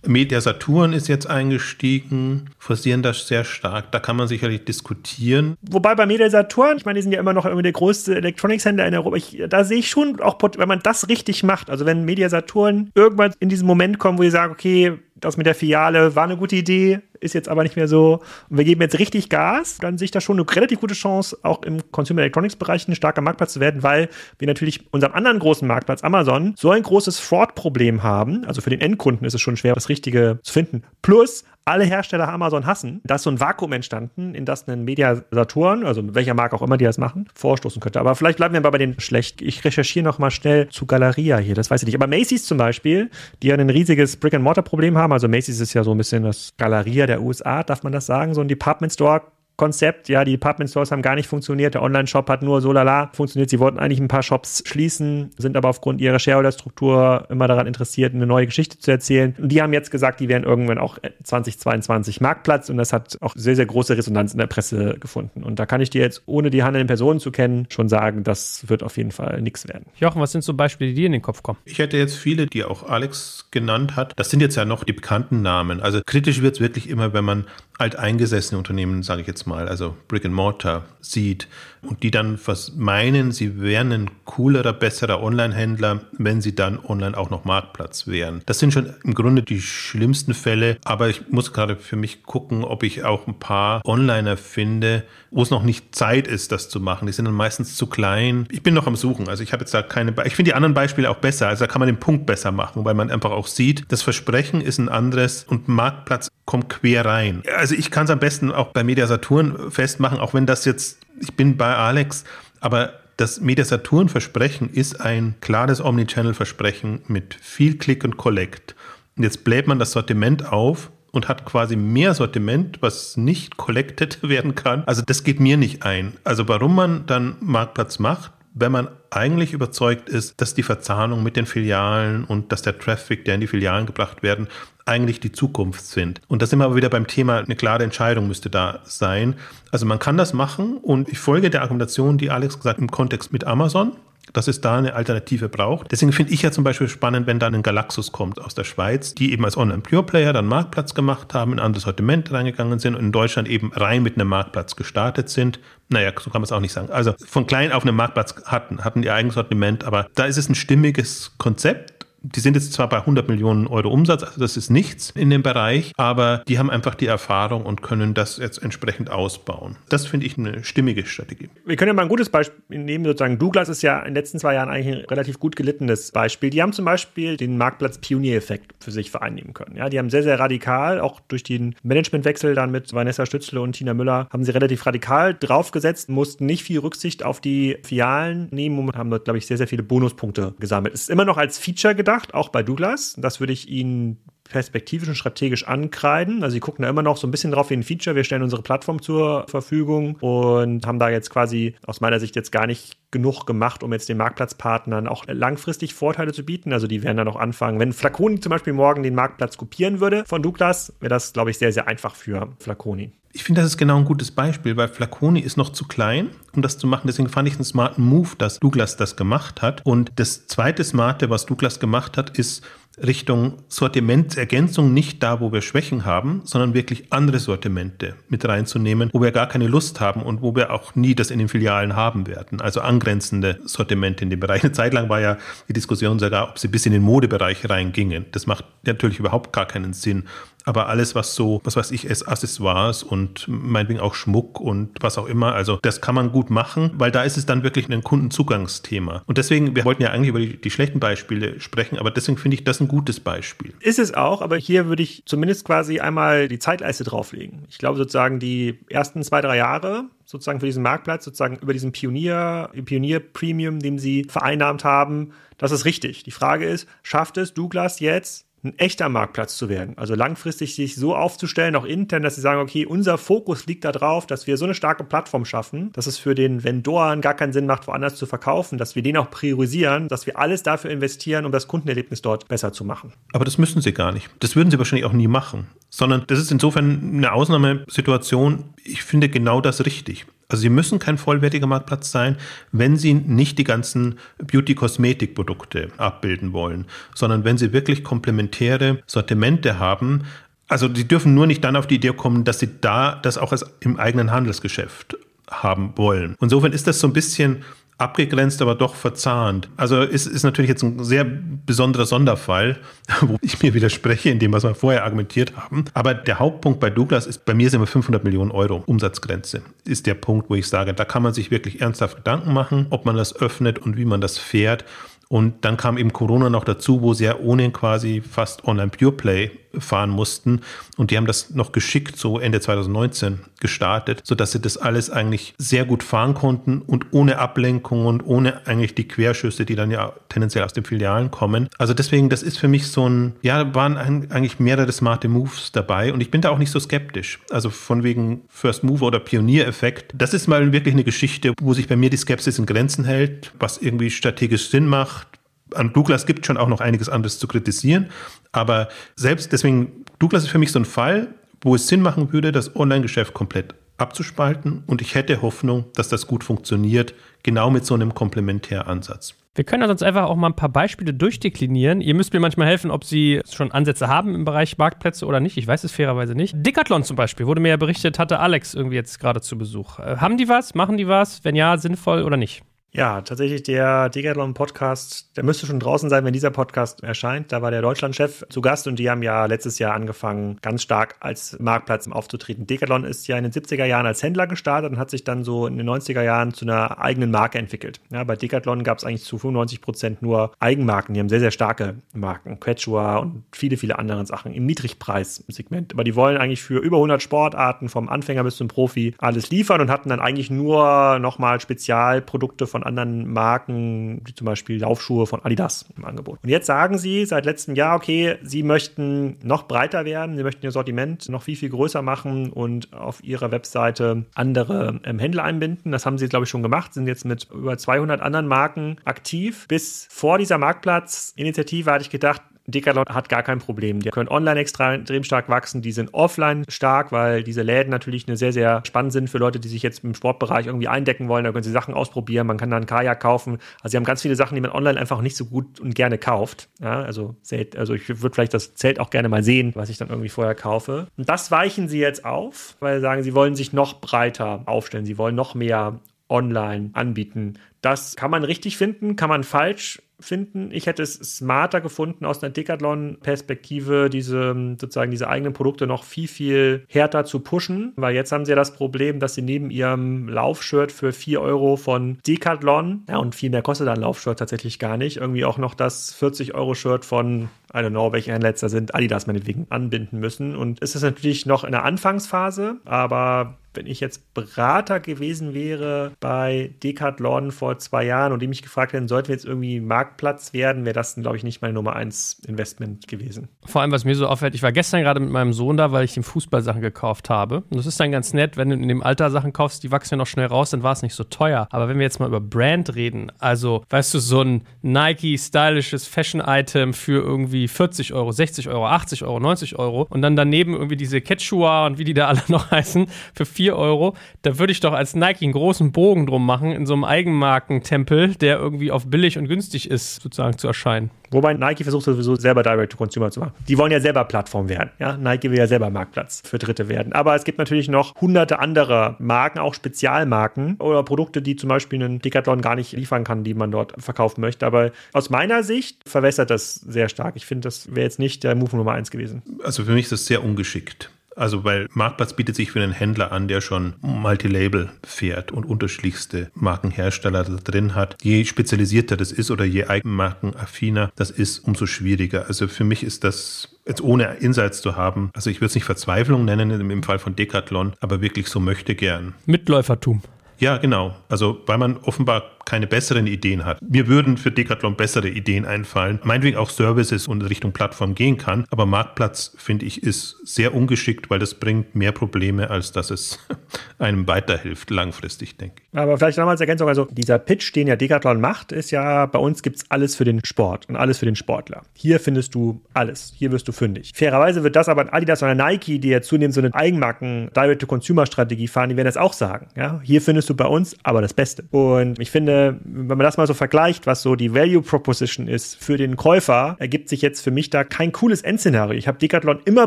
Media Saturn ist jetzt eingestiegen, forcieren das sehr stark. Da kann man sicherlich diskutieren. Wobei bei Media Saturn, ich meine, die sind ja immer noch irgendwie der größte Electronics-Händler in Europa. Ich, da sehe ich schon auch, wenn man das richtig macht, also wenn Media Saturn irgendwann in diesen Moment kommt, wo sie sagen, okay, das mit der Filiale war eine gute Idee, ist jetzt aber nicht mehr so. Und wir geben jetzt richtig Gas, dann sehe ich da schon eine relativ gute Chance, auch im Consumer Electronics Bereich ein starker Marktplatz zu werden, weil wir natürlich unserem anderen großen Marktplatz Amazon so ein großes Fraud-Problem haben. Also für den Endkunden ist es schon schwer, das Richtige zu finden. Plus alle Hersteller Amazon hassen, da ist so ein Vakuum entstanden, in das ein Media Saturn, also welcher Marke auch immer die das machen, vorstoßen könnte. Aber vielleicht bleiben wir mal bei den schlecht. Ich recherchiere noch mal schnell zu Galeria hier, das weiß ich nicht. Aber Macy's zum Beispiel, die ja ein riesiges Brick-and-Mortar-Problem haben, also Macy's ist ja so ein bisschen das Galeria der USA, darf man das sagen, so ein Department Store Konzept. Ja, die Department Stores haben gar nicht funktioniert. Der Online-Shop hat nur so lala funktioniert. Sie wollten eigentlich ein paar Shops schließen, sind aber aufgrund ihrer Shareholder-Struktur immer daran interessiert, eine neue Geschichte zu erzählen. Und die haben jetzt gesagt, die werden irgendwann auch 2022 Marktplatz und das hat auch sehr, sehr große Resonanz in der Presse gefunden. Und da kann ich dir jetzt, ohne die handelnden Personen zu kennen, schon sagen, das wird auf jeden Fall nichts werden. Jochen, was sind so Beispiele, die dir in den Kopf kommen? Ich hätte jetzt viele, die auch Alex genannt hat. Das sind jetzt ja noch die bekannten Namen. Also kritisch wird es wirklich immer, wenn man alteingesessene Unternehmen, sage ich jetzt mal, also Brick and Mortar sieht und die dann meinen, sie wären ein coolerer, besserer Online-Händler, wenn sie dann online auch noch Marktplatz wären. Das sind schon im Grunde die schlimmsten Fälle, aber ich muss gerade für mich gucken, ob ich auch ein paar Onliner finde, wo es noch nicht Zeit ist, das zu machen. Die sind dann meistens zu klein. Ich bin noch am Suchen, also ich habe jetzt da keine, Be ich finde die anderen Beispiele auch besser, also da kann man den Punkt besser machen, weil man einfach auch sieht, das Versprechen ist ein anderes und Marktplatz kommt quer rein. Also ich kann es am besten auch bei Media Saturn festmachen, auch wenn das jetzt, ich bin bei Alex, aber das Media Saturn Versprechen ist ein klares Omnichannel-Versprechen mit viel Click und Collect. Und jetzt bläht man das Sortiment auf und hat quasi mehr Sortiment, was nicht collected werden kann. Also das geht mir nicht ein. Also warum man dann Marktplatz macht, wenn man eigentlich überzeugt ist, dass die Verzahnung mit den Filialen und dass der Traffic, der in die Filialen gebracht werden, eigentlich die Zukunft sind. Und da sind wir aber wieder beim Thema, eine klare Entscheidung müsste da sein. Also man kann das machen und ich folge der Argumentation, die Alex gesagt hat, im Kontext mit Amazon dass es da eine Alternative braucht. Deswegen finde ich ja zum Beispiel spannend, wenn dann ein Galaxus kommt aus der Schweiz, die eben als Online-Pure-Player dann Marktplatz gemacht haben, in ein anderes Sortiment reingegangen sind und in Deutschland eben rein mit einem Marktplatz gestartet sind. Naja, so kann man es auch nicht sagen. Also von klein auf einem Marktplatz hatten, hatten ihr eigenes Sortiment, aber da ist es ein stimmiges Konzept die sind jetzt zwar bei 100 Millionen Euro Umsatz, also das ist nichts in dem Bereich, aber die haben einfach die Erfahrung und können das jetzt entsprechend ausbauen. Das finde ich eine stimmige Strategie. Wir können ja mal ein gutes Beispiel nehmen, sozusagen Douglas ist ja in den letzten zwei Jahren eigentlich ein relativ gut gelittenes Beispiel. Die haben zum Beispiel den Marktplatz Pioniereffekt für sich vereinnehmen können. Ja, die haben sehr, sehr radikal, auch durch den Managementwechsel dann mit Vanessa Stützle und Tina Müller, haben sie relativ radikal draufgesetzt, mussten nicht viel Rücksicht auf die Fialen nehmen und haben dort, glaube ich, sehr, sehr viele Bonuspunkte gesammelt. Es ist immer noch als Feature gedacht, gedacht, auch bei Douglas. Das würde ich Ihnen perspektivisch und strategisch ankreiden. Also sie gucken da immer noch so ein bisschen drauf wie ein Feature. Wir stellen unsere Plattform zur Verfügung und haben da jetzt quasi aus meiner Sicht jetzt gar nicht genug gemacht, um jetzt den Marktplatzpartnern auch langfristig Vorteile zu bieten. Also die werden dann auch anfangen. Wenn Flaconi zum Beispiel morgen den Marktplatz kopieren würde von Douglas, wäre das, glaube ich, sehr, sehr einfach für Flaconi. Ich finde, das ist genau ein gutes Beispiel, weil Flaconi ist noch zu klein, um das zu machen. Deswegen fand ich einen smarten Move, dass Douglas das gemacht hat. Und das zweite Smarte, was Douglas gemacht hat, ist Richtung Sortimentsergänzung nicht da, wo wir Schwächen haben, sondern wirklich andere Sortimente mit reinzunehmen, wo wir gar keine Lust haben und wo wir auch nie das in den Filialen haben werden. Also angrenzende Sortimente in dem Bereich. Eine Zeit lang war ja die Diskussion sogar, ob sie bis in den Modebereich reingingen. Das macht natürlich überhaupt gar keinen Sinn. Aber alles, was so, was weiß ich, es Accessoires und meinetwegen auch Schmuck und was auch immer, also das kann man gut machen, weil da ist es dann wirklich ein Kundenzugangsthema. Und deswegen, wir wollten ja eigentlich über die, die schlechten Beispiele sprechen, aber deswegen finde ich das ein gutes Beispiel. Ist es auch, aber hier würde ich zumindest quasi einmal die Zeitleiste drauflegen. Ich glaube sozusagen die ersten zwei, drei Jahre sozusagen für diesen Marktplatz, sozusagen über diesen Pionier, Pionier Premium, den sie vereinnahmt haben, das ist richtig. Die Frage ist, schafft es Douglas jetzt ein echter Marktplatz zu werden. Also langfristig sich so aufzustellen, auch intern, dass sie sagen, okay, unser Fokus liegt darauf, dass wir so eine starke Plattform schaffen, dass es für den Vendoren gar keinen Sinn macht, woanders zu verkaufen, dass wir den auch priorisieren, dass wir alles dafür investieren, um das Kundenerlebnis dort besser zu machen. Aber das müssen sie gar nicht. Das würden sie wahrscheinlich auch nie machen. Sondern das ist insofern eine Ausnahmesituation. Ich finde genau das richtig. Also sie müssen kein vollwertiger Marktplatz sein, wenn sie nicht die ganzen Beauty-Kosmetik-Produkte abbilden wollen, sondern wenn sie wirklich komplementäre Sortimente haben. Also sie dürfen nur nicht dann auf die Idee kommen, dass sie da das auch als im eigenen Handelsgeschäft haben wollen. Insofern ist das so ein bisschen abgegrenzt, aber doch verzahnt. Also ist, ist natürlich jetzt ein sehr besonderer Sonderfall, wo ich mir widerspreche in dem, was wir vorher argumentiert haben. Aber der Hauptpunkt bei Douglas ist, bei mir sind wir 500 Millionen Euro Umsatzgrenze, ist der Punkt, wo ich sage, da kann man sich wirklich ernsthaft Gedanken machen, ob man das öffnet und wie man das fährt. Und dann kam eben Corona noch dazu, wo sie ja ohne quasi fast Online Pure Play fahren mussten. Und die haben das noch geschickt so Ende 2019 gestartet, sodass sie das alles eigentlich sehr gut fahren konnten und ohne Ablenkung und ohne eigentlich die Querschüsse, die dann ja tendenziell aus den Filialen kommen. Also deswegen, das ist für mich so ein, ja, waren eigentlich mehrere smarte Moves dabei und ich bin da auch nicht so skeptisch. Also von wegen First Mover oder Pioniereffekt. Das ist mal wirklich eine Geschichte, wo sich bei mir die Skepsis in Grenzen hält, was irgendwie strategisch Sinn macht. An Douglas gibt schon auch noch einiges anderes zu kritisieren. Aber selbst deswegen, Douglas ist für mich so ein Fall, wo es Sinn machen würde, das Online-Geschäft komplett abzuspalten. Und ich hätte Hoffnung, dass das gut funktioniert, genau mit so einem Komplementäransatz. Wir können sonst einfach auch mal ein paar Beispiele durchdeklinieren. Ihr müsst mir manchmal helfen, ob Sie schon Ansätze haben im Bereich Marktplätze oder nicht. Ich weiß es fairerweise nicht. Decathlon zum Beispiel, wurde mir ja berichtet, hatte Alex irgendwie jetzt gerade zu Besuch. Äh, haben die was? Machen die was? Wenn ja, sinnvoll oder nicht? Ja, tatsächlich der Decathlon Podcast, der müsste schon draußen sein, wenn dieser Podcast erscheint. Da war der Deutschlandchef zu Gast und die haben ja letztes Jahr angefangen, ganz stark als Marktplatz aufzutreten. Decathlon ist ja in den 70er Jahren als Händler gestartet und hat sich dann so in den 90er Jahren zu einer eigenen Marke entwickelt. Ja, bei Decathlon gab es eigentlich zu 95 Prozent nur Eigenmarken. Die haben sehr, sehr starke Marken. Quechua und viele, viele andere Sachen im Niedrigpreissegment. Aber die wollen eigentlich für über 100 Sportarten vom Anfänger bis zum Profi alles liefern und hatten dann eigentlich nur nochmal Spezialprodukte von von anderen Marken, wie zum Beispiel Laufschuhe von Adidas im Angebot. Und jetzt sagen sie seit letztem Jahr, okay, sie möchten noch breiter werden, sie möchten ihr Sortiment noch viel, viel größer machen und auf ihrer Webseite andere ähm, Händler einbinden. Das haben sie, glaube ich, schon gemacht, sind jetzt mit über 200 anderen Marken aktiv. Bis vor dieser Marktplatzinitiative hatte ich gedacht, Decathlon hat gar kein Problem. Die können online extrem stark wachsen, die sind offline stark, weil diese Läden natürlich eine sehr, sehr spannend sind für Leute, die sich jetzt im Sportbereich irgendwie eindecken wollen. Da können sie Sachen ausprobieren, man kann dann Kajak kaufen. Also sie haben ganz viele Sachen, die man online einfach nicht so gut und gerne kauft. Ja, also, also ich würde vielleicht das Zelt auch gerne mal sehen, was ich dann irgendwie vorher kaufe. Und das weichen sie jetzt auf, weil sie sagen, sie wollen sich noch breiter aufstellen, sie wollen noch mehr online anbieten. Das kann man richtig finden, kann man falsch finden. Ich hätte es smarter gefunden, aus einer Decathlon-Perspektive diese sozusagen diese eigenen Produkte noch viel, viel härter zu pushen, weil jetzt haben sie ja das Problem, dass sie neben ihrem Laufshirt für 4 Euro von Decathlon, ja, und viel mehr kostet ein Laufshirt tatsächlich gar nicht, irgendwie auch noch das 40-Euro-Shirt von I don't know, welche Händler sind, Adidas meinetwegen anbinden müssen. Und es ist natürlich noch in der Anfangsphase, aber wenn ich jetzt Berater gewesen wäre bei Decathlon vor zwei Jahren und die mich gefragt hätten, sollten wir jetzt irgendwie Marktplatz werden, wäre das, glaube ich, nicht mein Nummer eins Investment gewesen. Vor allem, was mir so auffällt, ich war gestern gerade mit meinem Sohn da, weil ich ihm Fußballsachen gekauft habe. Und das ist dann ganz nett, wenn du in dem Alter Sachen kaufst, die wachsen ja noch schnell raus, dann war es nicht so teuer. Aber wenn wir jetzt mal über Brand reden, also, weißt du, so ein Nike stylisches Fashion-Item für irgendwie 40 Euro, 60 Euro, 80 Euro, 90 Euro und dann daneben irgendwie diese Quechua und wie die da alle noch heißen, für 4 Euro, da würde ich doch als Nike einen großen Bogen drum machen, in so einem Eigenmarkentempel, der irgendwie auf billig und günstig ist, sozusagen zu erscheinen. Wobei Nike versucht sowieso selber Direct-to-Consumer zu machen. Die wollen ja selber Plattform werden. Ja? Nike will ja selber Marktplatz für Dritte werden. Aber es gibt natürlich noch hunderte andere Marken, auch Spezialmarken oder Produkte, die zum Beispiel einen Decathlon gar nicht liefern kann, die man dort verkaufen möchte. Aber aus meiner Sicht verwässert das sehr stark. Ich finde, das wäre jetzt nicht der Move Nummer eins gewesen. Also für mich ist das sehr ungeschickt. Also weil Marktplatz bietet sich für einen Händler an, der schon Multilabel fährt und unterschiedlichste Markenhersteller da drin hat. Je spezialisierter das ist oder je eigenmarkenaffiner das ist, umso schwieriger. Also für mich ist das jetzt ohne Insights zu haben, also ich würde es nicht Verzweiflung nennen im Fall von Decathlon, aber wirklich so möchte gern. Mitläufertum. Ja, genau. Also weil man offenbar keine besseren Ideen hat. Mir würden für Decathlon bessere Ideen einfallen. Meinetwegen auch Services und Richtung Plattform gehen kann. Aber Marktplatz, finde ich, ist sehr ungeschickt, weil das bringt mehr Probleme, als dass es einem weiterhilft, langfristig, denke ich. Aber vielleicht nochmal als Ergänzung, also dieser Pitch, den ja Decathlon macht, ist ja, bei uns gibt es alles für den Sport und alles für den Sportler. Hier findest du alles. Hier wirst du fündig. Fairerweise wird das aber Adidas oder Nike, die ja zunehmend so eine Eigenmarken Direct-to-Consumer-Strategie fahren, die werden das auch sagen. Ja? Hier findest du bei uns aber das Beste. Und ich finde, finde, wenn man das mal so vergleicht, was so die Value Proposition ist für den Käufer, ergibt sich jetzt für mich da kein cooles Endszenario. Ich habe Decathlon immer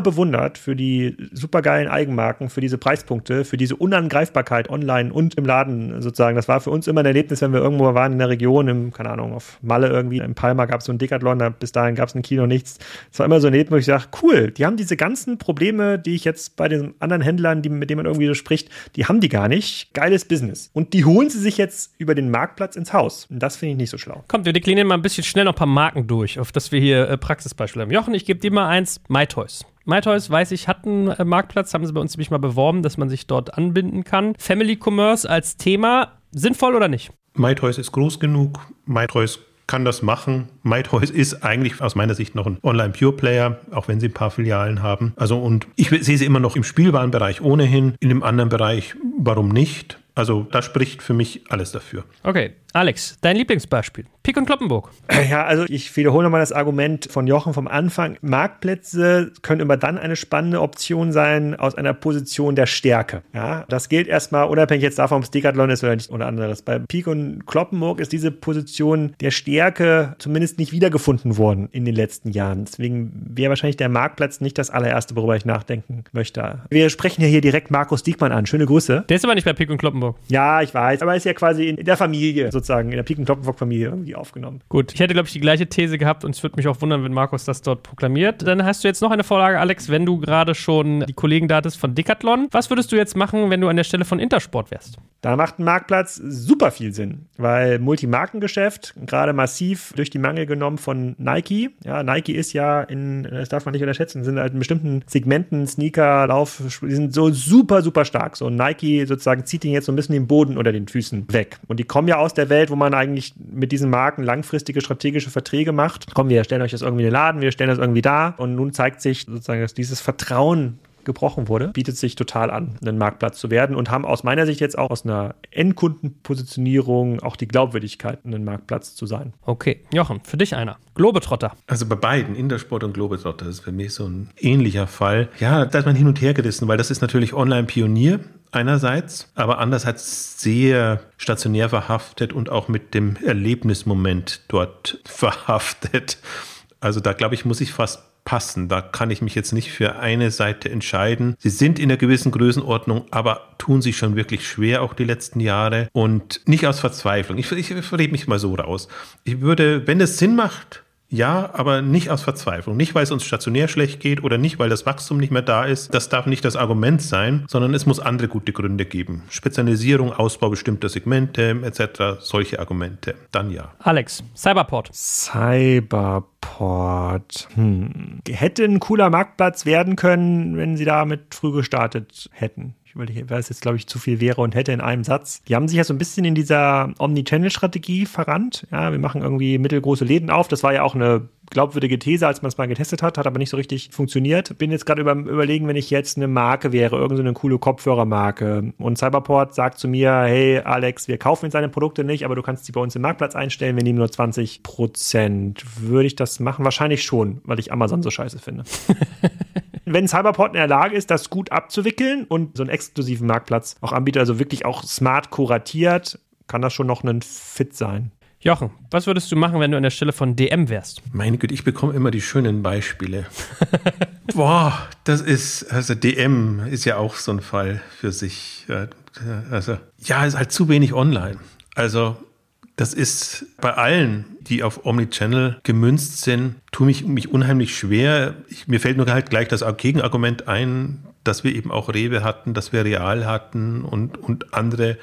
bewundert für die supergeilen Eigenmarken, für diese Preispunkte, für diese Unangreifbarkeit online und im Laden sozusagen. Das war für uns immer ein Erlebnis, wenn wir irgendwo waren in der Region, im, keine Ahnung, auf Malle irgendwie, in Palma gab es so ein Decathlon, da, bis dahin gab es ein Kino nichts. Es war immer so ein Erlebnis, wo ich sage, cool, die haben diese ganzen Probleme, die ich jetzt bei den anderen Händlern, die, mit denen man irgendwie so spricht, die haben die gar nicht. Geiles Business. Und die holen sie sich jetzt über den Marktplatz Parkplatz ins Haus. Und das finde ich nicht so schlau. Kommt, wir deklinieren mal ein bisschen schnell noch ein paar Marken durch, auf dass wir hier äh, Praxisbeispiele haben. Jochen, ich gebe dir mal eins, MyToys. MyToys, weiß ich, hat einen äh, Marktplatz, haben sie bei uns nämlich mal beworben, dass man sich dort anbinden kann. Family Commerce als Thema, sinnvoll oder nicht? MyToys ist groß genug. MyToys kann das machen. MyToys ist eigentlich aus meiner Sicht noch ein Online-Pure-Player, auch wenn sie ein paar Filialen haben. Also und ich sehe sie immer noch im Spielwarenbereich ohnehin. In dem anderen Bereich, warum nicht? Also da spricht für mich alles dafür. Okay, Alex, dein Lieblingsbeispiel. Pik und Kloppenburg. Ja, also ich wiederhole nochmal das Argument von Jochen vom Anfang. Marktplätze können immer dann eine spannende Option sein aus einer Position der Stärke. Ja, das gilt erstmal unabhängig jetzt davon, ob es Decathlon ist oder nicht oder anderes. Bei Pik und Kloppenburg ist diese Position der Stärke zumindest nicht wiedergefunden worden in den letzten Jahren. Deswegen wäre wahrscheinlich der Marktplatz nicht das allererste, worüber ich nachdenken möchte. Wir sprechen ja hier direkt Markus Diekmann an. Schöne Grüße. Der ist aber nicht bei Pik und Kloppenburg. Ja, ich weiß, aber er ist ja quasi in der Familie sozusagen, in der Pik und Kloppenburg-Familie irgendwie aufgenommen. Gut, ich hätte, glaube ich, die gleiche These gehabt und es würde mich auch wundern, wenn Markus das dort proklamiert. Dann hast du jetzt noch eine Vorlage, Alex, wenn du gerade schon die Kollegen da hattest von Decathlon. Was würdest du jetzt machen, wenn du an der Stelle von Intersport wärst? Da macht ein Marktplatz super viel Sinn, weil Multimarkengeschäft gerade massiv durch die Mangel genommen von Nike. Ja, Nike ist ja in, das darf man nicht unterschätzen, sind halt in bestimmten Segmenten, Sneaker, Lauf, die sind so super, super stark. So Nike sozusagen zieht ihn jetzt so ein bisschen den Boden unter den Füßen weg. Und die kommen ja aus der Welt, wo man eigentlich mit diesen Marken langfristige strategische Verträge macht. Komm, wir stellen euch das irgendwie in den Laden, wir stellen das irgendwie da. Und nun zeigt sich sozusagen, dass dieses Vertrauen gebrochen wurde, bietet sich total an, ein Marktplatz zu werden und haben aus meiner Sicht jetzt auch aus einer Endkundenpositionierung auch die Glaubwürdigkeit, ein Marktplatz zu sein. Okay, Jochen, für dich einer. Globetrotter. Also bei beiden, Intersport und Globetrotter, ist für mich so ein ähnlicher Fall. Ja, da ist man hin und her gerissen, weil das ist natürlich Online-Pionier einerseits, aber andererseits sehr stationär verhaftet und auch mit dem Erlebnismoment dort verhaftet. Also da glaube ich, muss ich fast passen. Da kann ich mich jetzt nicht für eine Seite entscheiden. Sie sind in einer gewissen Größenordnung, aber tun sich schon wirklich schwer, auch die letzten Jahre. Und nicht aus Verzweiflung. Ich, ich, ich verrede mich mal so raus. Ich würde, wenn es Sinn macht, ja, aber nicht aus Verzweiflung. Nicht, weil es uns stationär schlecht geht oder nicht, weil das Wachstum nicht mehr da ist. Das darf nicht das Argument sein, sondern es muss andere gute Gründe geben. Spezialisierung, Ausbau bestimmter Segmente etc. Solche Argumente. Dann ja. Alex, Cyberport. Cyberport. Hm. Hätte ein cooler Marktplatz werden können, wenn sie damit früh gestartet hätten weil es jetzt, glaube ich, zu viel wäre und hätte in einem Satz. Die haben sich ja so ein bisschen in dieser Omnichannel-Strategie verrannt. Ja, wir machen irgendwie mittelgroße Läden auf. Das war ja auch eine glaubwürdige These, als man es mal getestet hat, hat aber nicht so richtig funktioniert. Bin jetzt gerade über, überlegen, wenn ich jetzt eine Marke wäre, irgendeine so coole Kopfhörermarke und Cyberport sagt zu mir, hey Alex, wir kaufen jetzt deine Produkte nicht, aber du kannst sie bei uns im Marktplatz einstellen, wir nehmen nur 20 Prozent. Würde ich das machen? Wahrscheinlich schon, weil ich Amazon so scheiße finde. wenn Cyberport in der Lage ist, das gut abzuwickeln und so einen exklusiven Marktplatz auch anbietet, also wirklich auch smart kuratiert, kann das schon noch ein Fit sein. Jochen, was würdest du machen, wenn du an der Stelle von DM wärst? Meine Güte, ich bekomme immer die schönen Beispiele. Boah, das ist, also DM ist ja auch so ein Fall für sich. Also, ja, ist halt zu wenig online. Also, das ist bei allen, die auf Omnichannel gemünzt sind, tue mich, mich unheimlich schwer. Ich, mir fällt nur halt gleich das Gegenargument ein, dass wir eben auch Rewe hatten, dass wir Real hatten und, und andere,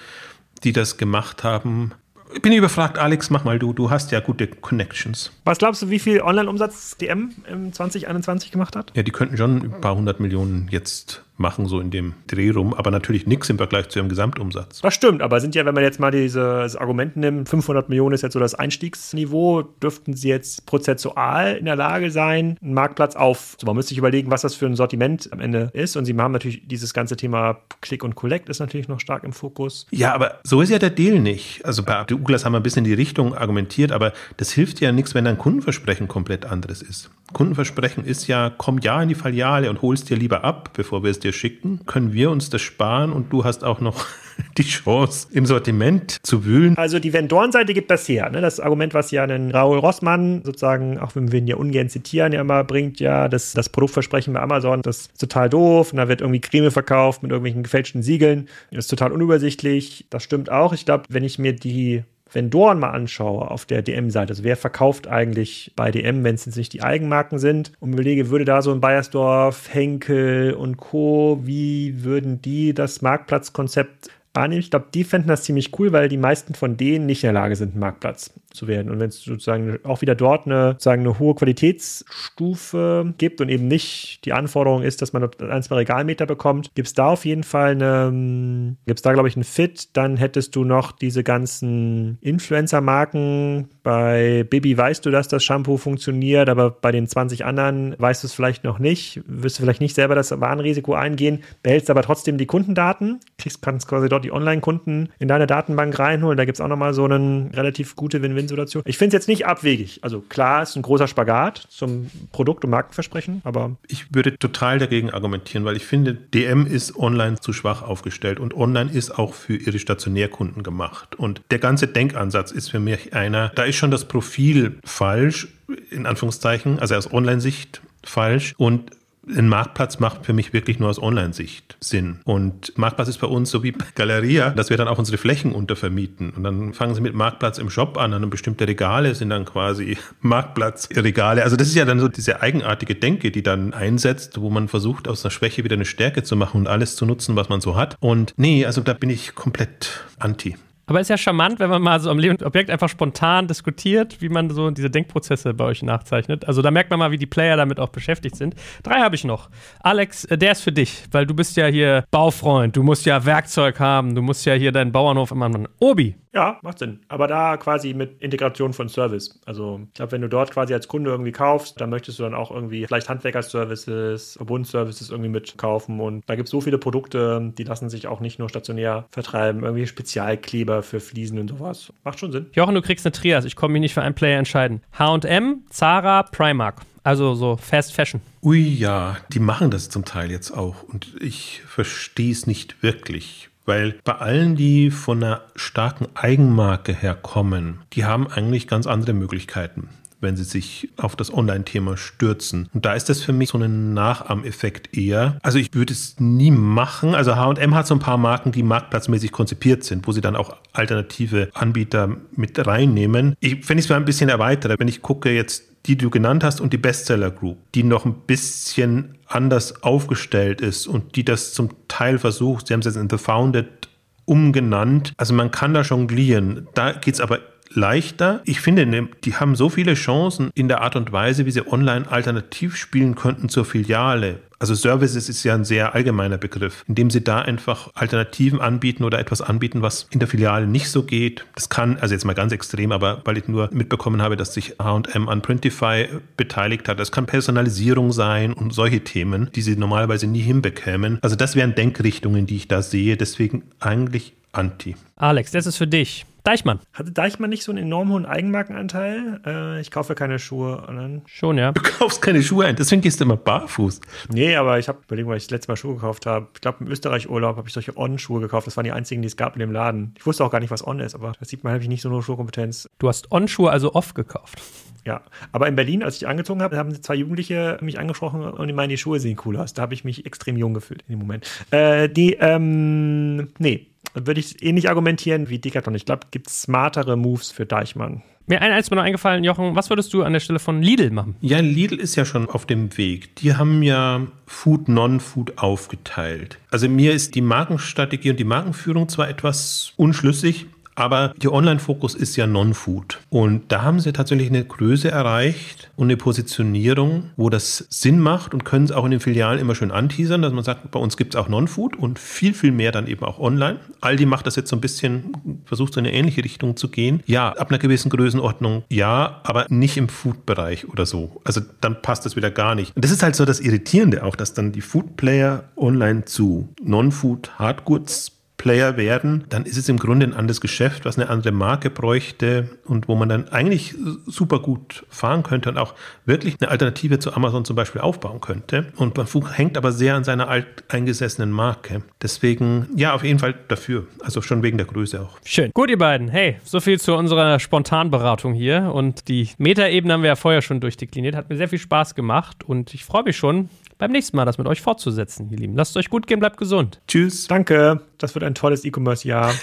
die das gemacht haben. Ich bin überfragt, Alex, mach mal du, du hast ja gute Connections. Was glaubst du, wie viel Online-Umsatz DM im 2021 gemacht hat? Ja, die könnten schon ein paar hundert Millionen jetzt machen, so in dem Dreh rum, aber natürlich nichts im Vergleich zu ihrem Gesamtumsatz. Das stimmt, aber sind ja, wenn man jetzt mal dieses Argument nimmt, 500 Millionen ist jetzt so das Einstiegsniveau, dürften sie jetzt prozessual in der Lage sein, einen Marktplatz auf, also man müsste sich überlegen, was das für ein Sortiment am Ende ist und sie haben natürlich dieses ganze Thema Click und Collect ist natürlich noch stark im Fokus. Ja, aber so ist ja der Deal nicht. Also bei Douglas haben wir ein bisschen in die Richtung argumentiert, aber das hilft ja nichts, wenn dein Kundenversprechen komplett anderes ist. Kundenversprechen ist ja, komm ja in die Filiale und holst dir lieber ab, bevor wir es dir schicken. Können wir uns das sparen und du hast auch noch die Chance, im Sortiment zu wühlen. Also die Vendorenseite gibt das her. Ne? Das Argument, was ja einen Raoul Rossmann sozusagen, auch wenn wir ihn ja ungern zitieren, ja immer bringt, ja, das, das Produktversprechen bei Amazon, das ist total doof und da wird irgendwie Creme verkauft mit irgendwelchen gefälschten Siegeln. Das ist total unübersichtlich. Das stimmt auch. Ich glaube, wenn ich mir die Vendoren mal anschaue auf der DM-Seite, also wer verkauft eigentlich bei DM, wenn es jetzt nicht die Eigenmarken sind, und überlege, würde da so ein Bayersdorf, Henkel und Co., wie würden die das Marktplatzkonzept wahrnehmen. Ich glaube, die fänden das ziemlich cool, weil die meisten von denen nicht in der Lage sind, Marktplatz zu werden. Und wenn es sozusagen auch wieder dort eine, sozusagen eine hohe Qualitätsstufe gibt und eben nicht die Anforderung ist, dass man ein, zwei Regalmeter bekommt, gibt es da auf jeden Fall eine, gibt es da, glaube ich, einen Fit. Dann hättest du noch diese ganzen Influencer-Marken. Bei Baby weißt du, dass das Shampoo funktioniert, aber bei den 20 anderen weißt du es vielleicht noch nicht. Wirst du vielleicht nicht selber das Warnrisiko eingehen, behältst aber trotzdem die Kundendaten, kriegst, quasi dort die Online-Kunden in deine Datenbank reinholen. Da gibt es auch nochmal so eine relativ gute Win-Win-Situation. Ich finde es jetzt nicht abwegig. Also klar, ist ein großer Spagat zum Produkt- und Markenversprechen, aber. Ich würde total dagegen argumentieren, weil ich finde, DM ist online zu schwach aufgestellt und online ist auch für ihre Stationärkunden gemacht. Und der ganze Denkansatz ist für mich einer, da ist schon das Profil falsch, in Anführungszeichen, also aus Online-Sicht falsch. Und ein Marktplatz macht für mich wirklich nur aus Online-Sicht Sinn. Und Marktplatz ist bei uns so wie Galeria, dass wir dann auch unsere Flächen untervermieten. Und dann fangen sie mit Marktplatz im Shop an und bestimmte Regale sind dann quasi Marktplatzregale. Also das ist ja dann so diese eigenartige Denke, die dann einsetzt, wo man versucht, aus einer Schwäche wieder eine Stärke zu machen und alles zu nutzen, was man so hat. Und nee, also da bin ich komplett anti. Aber ist ja charmant, wenn man mal so am lebenden Objekt einfach spontan diskutiert, wie man so diese Denkprozesse bei euch nachzeichnet. Also da merkt man mal, wie die Player damit auch beschäftigt sind. Drei habe ich noch. Alex, äh, der ist für dich, weil du bist ja hier Baufreund, du musst ja Werkzeug haben, du musst ja hier deinen Bauernhof immer machen. Obi, ja, macht Sinn. Aber da quasi mit Integration von Service. Also ich glaube, wenn du dort quasi als Kunde irgendwie kaufst, dann möchtest du dann auch irgendwie vielleicht Handwerkerservices, Verbundservices irgendwie mitkaufen. Und da gibt es so viele Produkte, die lassen sich auch nicht nur stationär vertreiben. Irgendwie Spezialkleber für Fliesen und sowas. Macht schon Sinn. Jochen, du kriegst eine Trias. Ich komme mich nicht für einen Player entscheiden. H&M, Zara, Primark. Also so Fast Fashion. Ui ja, die machen das zum Teil jetzt auch. Und ich verstehe es nicht wirklich. Weil bei allen, die von einer starken Eigenmarke herkommen, die haben eigentlich ganz andere Möglichkeiten wenn sie sich auf das Online-Thema stürzen. Und da ist das für mich so ein Nachahmeffekt eher. Also ich würde es nie machen. Also H&M hat so ein paar Marken, die marktplatzmäßig konzipiert sind, wo sie dann auch alternative Anbieter mit reinnehmen. Ich, wenn ich es mal ein bisschen erweitere, wenn ich gucke jetzt die du genannt hast und die Bestseller Group, die noch ein bisschen anders aufgestellt ist und die das zum Teil versucht, sie haben es jetzt in The Founded umgenannt. Also man kann da jonglieren. Da geht es aber leichter. Ich finde, ne, die haben so viele Chancen in der Art und Weise, wie sie online alternativ spielen könnten zur Filiale. Also Services ist ja ein sehr allgemeiner Begriff, indem sie da einfach Alternativen anbieten oder etwas anbieten, was in der Filiale nicht so geht. Das kann, also jetzt mal ganz extrem, aber weil ich nur mitbekommen habe, dass sich H&M an Printify beteiligt hat. Das kann Personalisierung sein und solche Themen, die sie normalerweise nie hinbekämen. Also das wären Denkrichtungen, die ich da sehe. Deswegen eigentlich anti. Alex, das ist für dich. Deichmann. Hatte Deichmann nicht so einen enorm hohen Eigenmarkenanteil? Äh, ich kaufe keine Schuhe. Schon, ja. Du kaufst keine Schuhe ein, deswegen gehst du immer barfuß. Nee, aber ich habe überlegt, weil ich das letzte Mal Schuhe gekauft habe. Ich glaube, im Österreich-Urlaub habe ich solche On-Schuhe gekauft. Das waren die einzigen, die es gab in dem Laden. Ich wusste auch gar nicht, was On ist, aber da sieht man, habe ich nicht so eine Schuhkompetenz. Du hast On-Schuhe also off gekauft. Ja, aber in Berlin, als ich angezogen habe, haben zwei Jugendliche mich angesprochen und die meinen, die Schuhe sehen cool aus. Da habe ich mich extrem jung gefühlt in dem Moment. Äh, die, ähm, nee, würde ich ähnlich argumentieren wie Decathlon. Ich glaube, gibt smartere Moves für Deichmann. Mir ein eins mir noch eingefallen, Jochen, was würdest du an der Stelle von Lidl machen? Ja, Lidl ist ja schon auf dem Weg. Die haben ja Food, Non-Food aufgeteilt. Also mir ist die Markenstrategie und die Markenführung zwar etwas unschlüssig, aber der Online-Fokus ist ja Non-Food. Und da haben sie tatsächlich eine Größe erreicht und eine Positionierung, wo das Sinn macht und können es auch in den Filialen immer schön anteasern, dass man sagt, bei uns gibt es auch Non-Food und viel, viel mehr dann eben auch online. Aldi macht das jetzt so ein bisschen, versucht so in eine ähnliche Richtung zu gehen. Ja, ab einer gewissen Größenordnung ja, aber nicht im Food-Bereich oder so. Also dann passt das wieder gar nicht. Und das ist halt so das Irritierende auch, dass dann die Food-Player online zu Non-Food Hardgoods Player werden, dann ist es im Grunde ein anderes Geschäft, was eine andere Marke bräuchte und wo man dann eigentlich super gut fahren könnte und auch wirklich eine Alternative zu Amazon zum Beispiel aufbauen könnte. Und man hängt aber sehr an seiner alteingesessenen Marke. Deswegen, ja, auf jeden Fall dafür. Also schon wegen der Größe auch. Schön. Gut, ihr beiden. Hey, so viel zu unserer Spontanberatung hier. Und die Metaebene haben wir ja vorher schon durchdekliniert. Hat mir sehr viel Spaß gemacht und ich freue mich schon, beim nächsten Mal das mit euch fortzusetzen, ihr Lieben. Lasst es euch gut gehen, bleibt gesund. Tschüss. Danke. Das wird ein tolles E-Commerce-Jahr.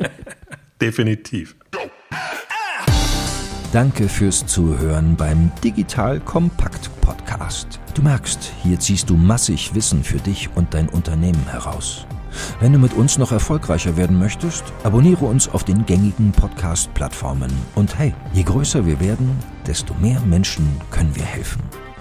Definitiv. Danke fürs Zuhören beim Digital Kompakt Podcast. Du merkst, hier ziehst du massig Wissen für dich und dein Unternehmen heraus. Wenn du mit uns noch erfolgreicher werden möchtest, abonniere uns auf den gängigen Podcast-Plattformen. Und hey, je größer wir werden, desto mehr Menschen können wir helfen.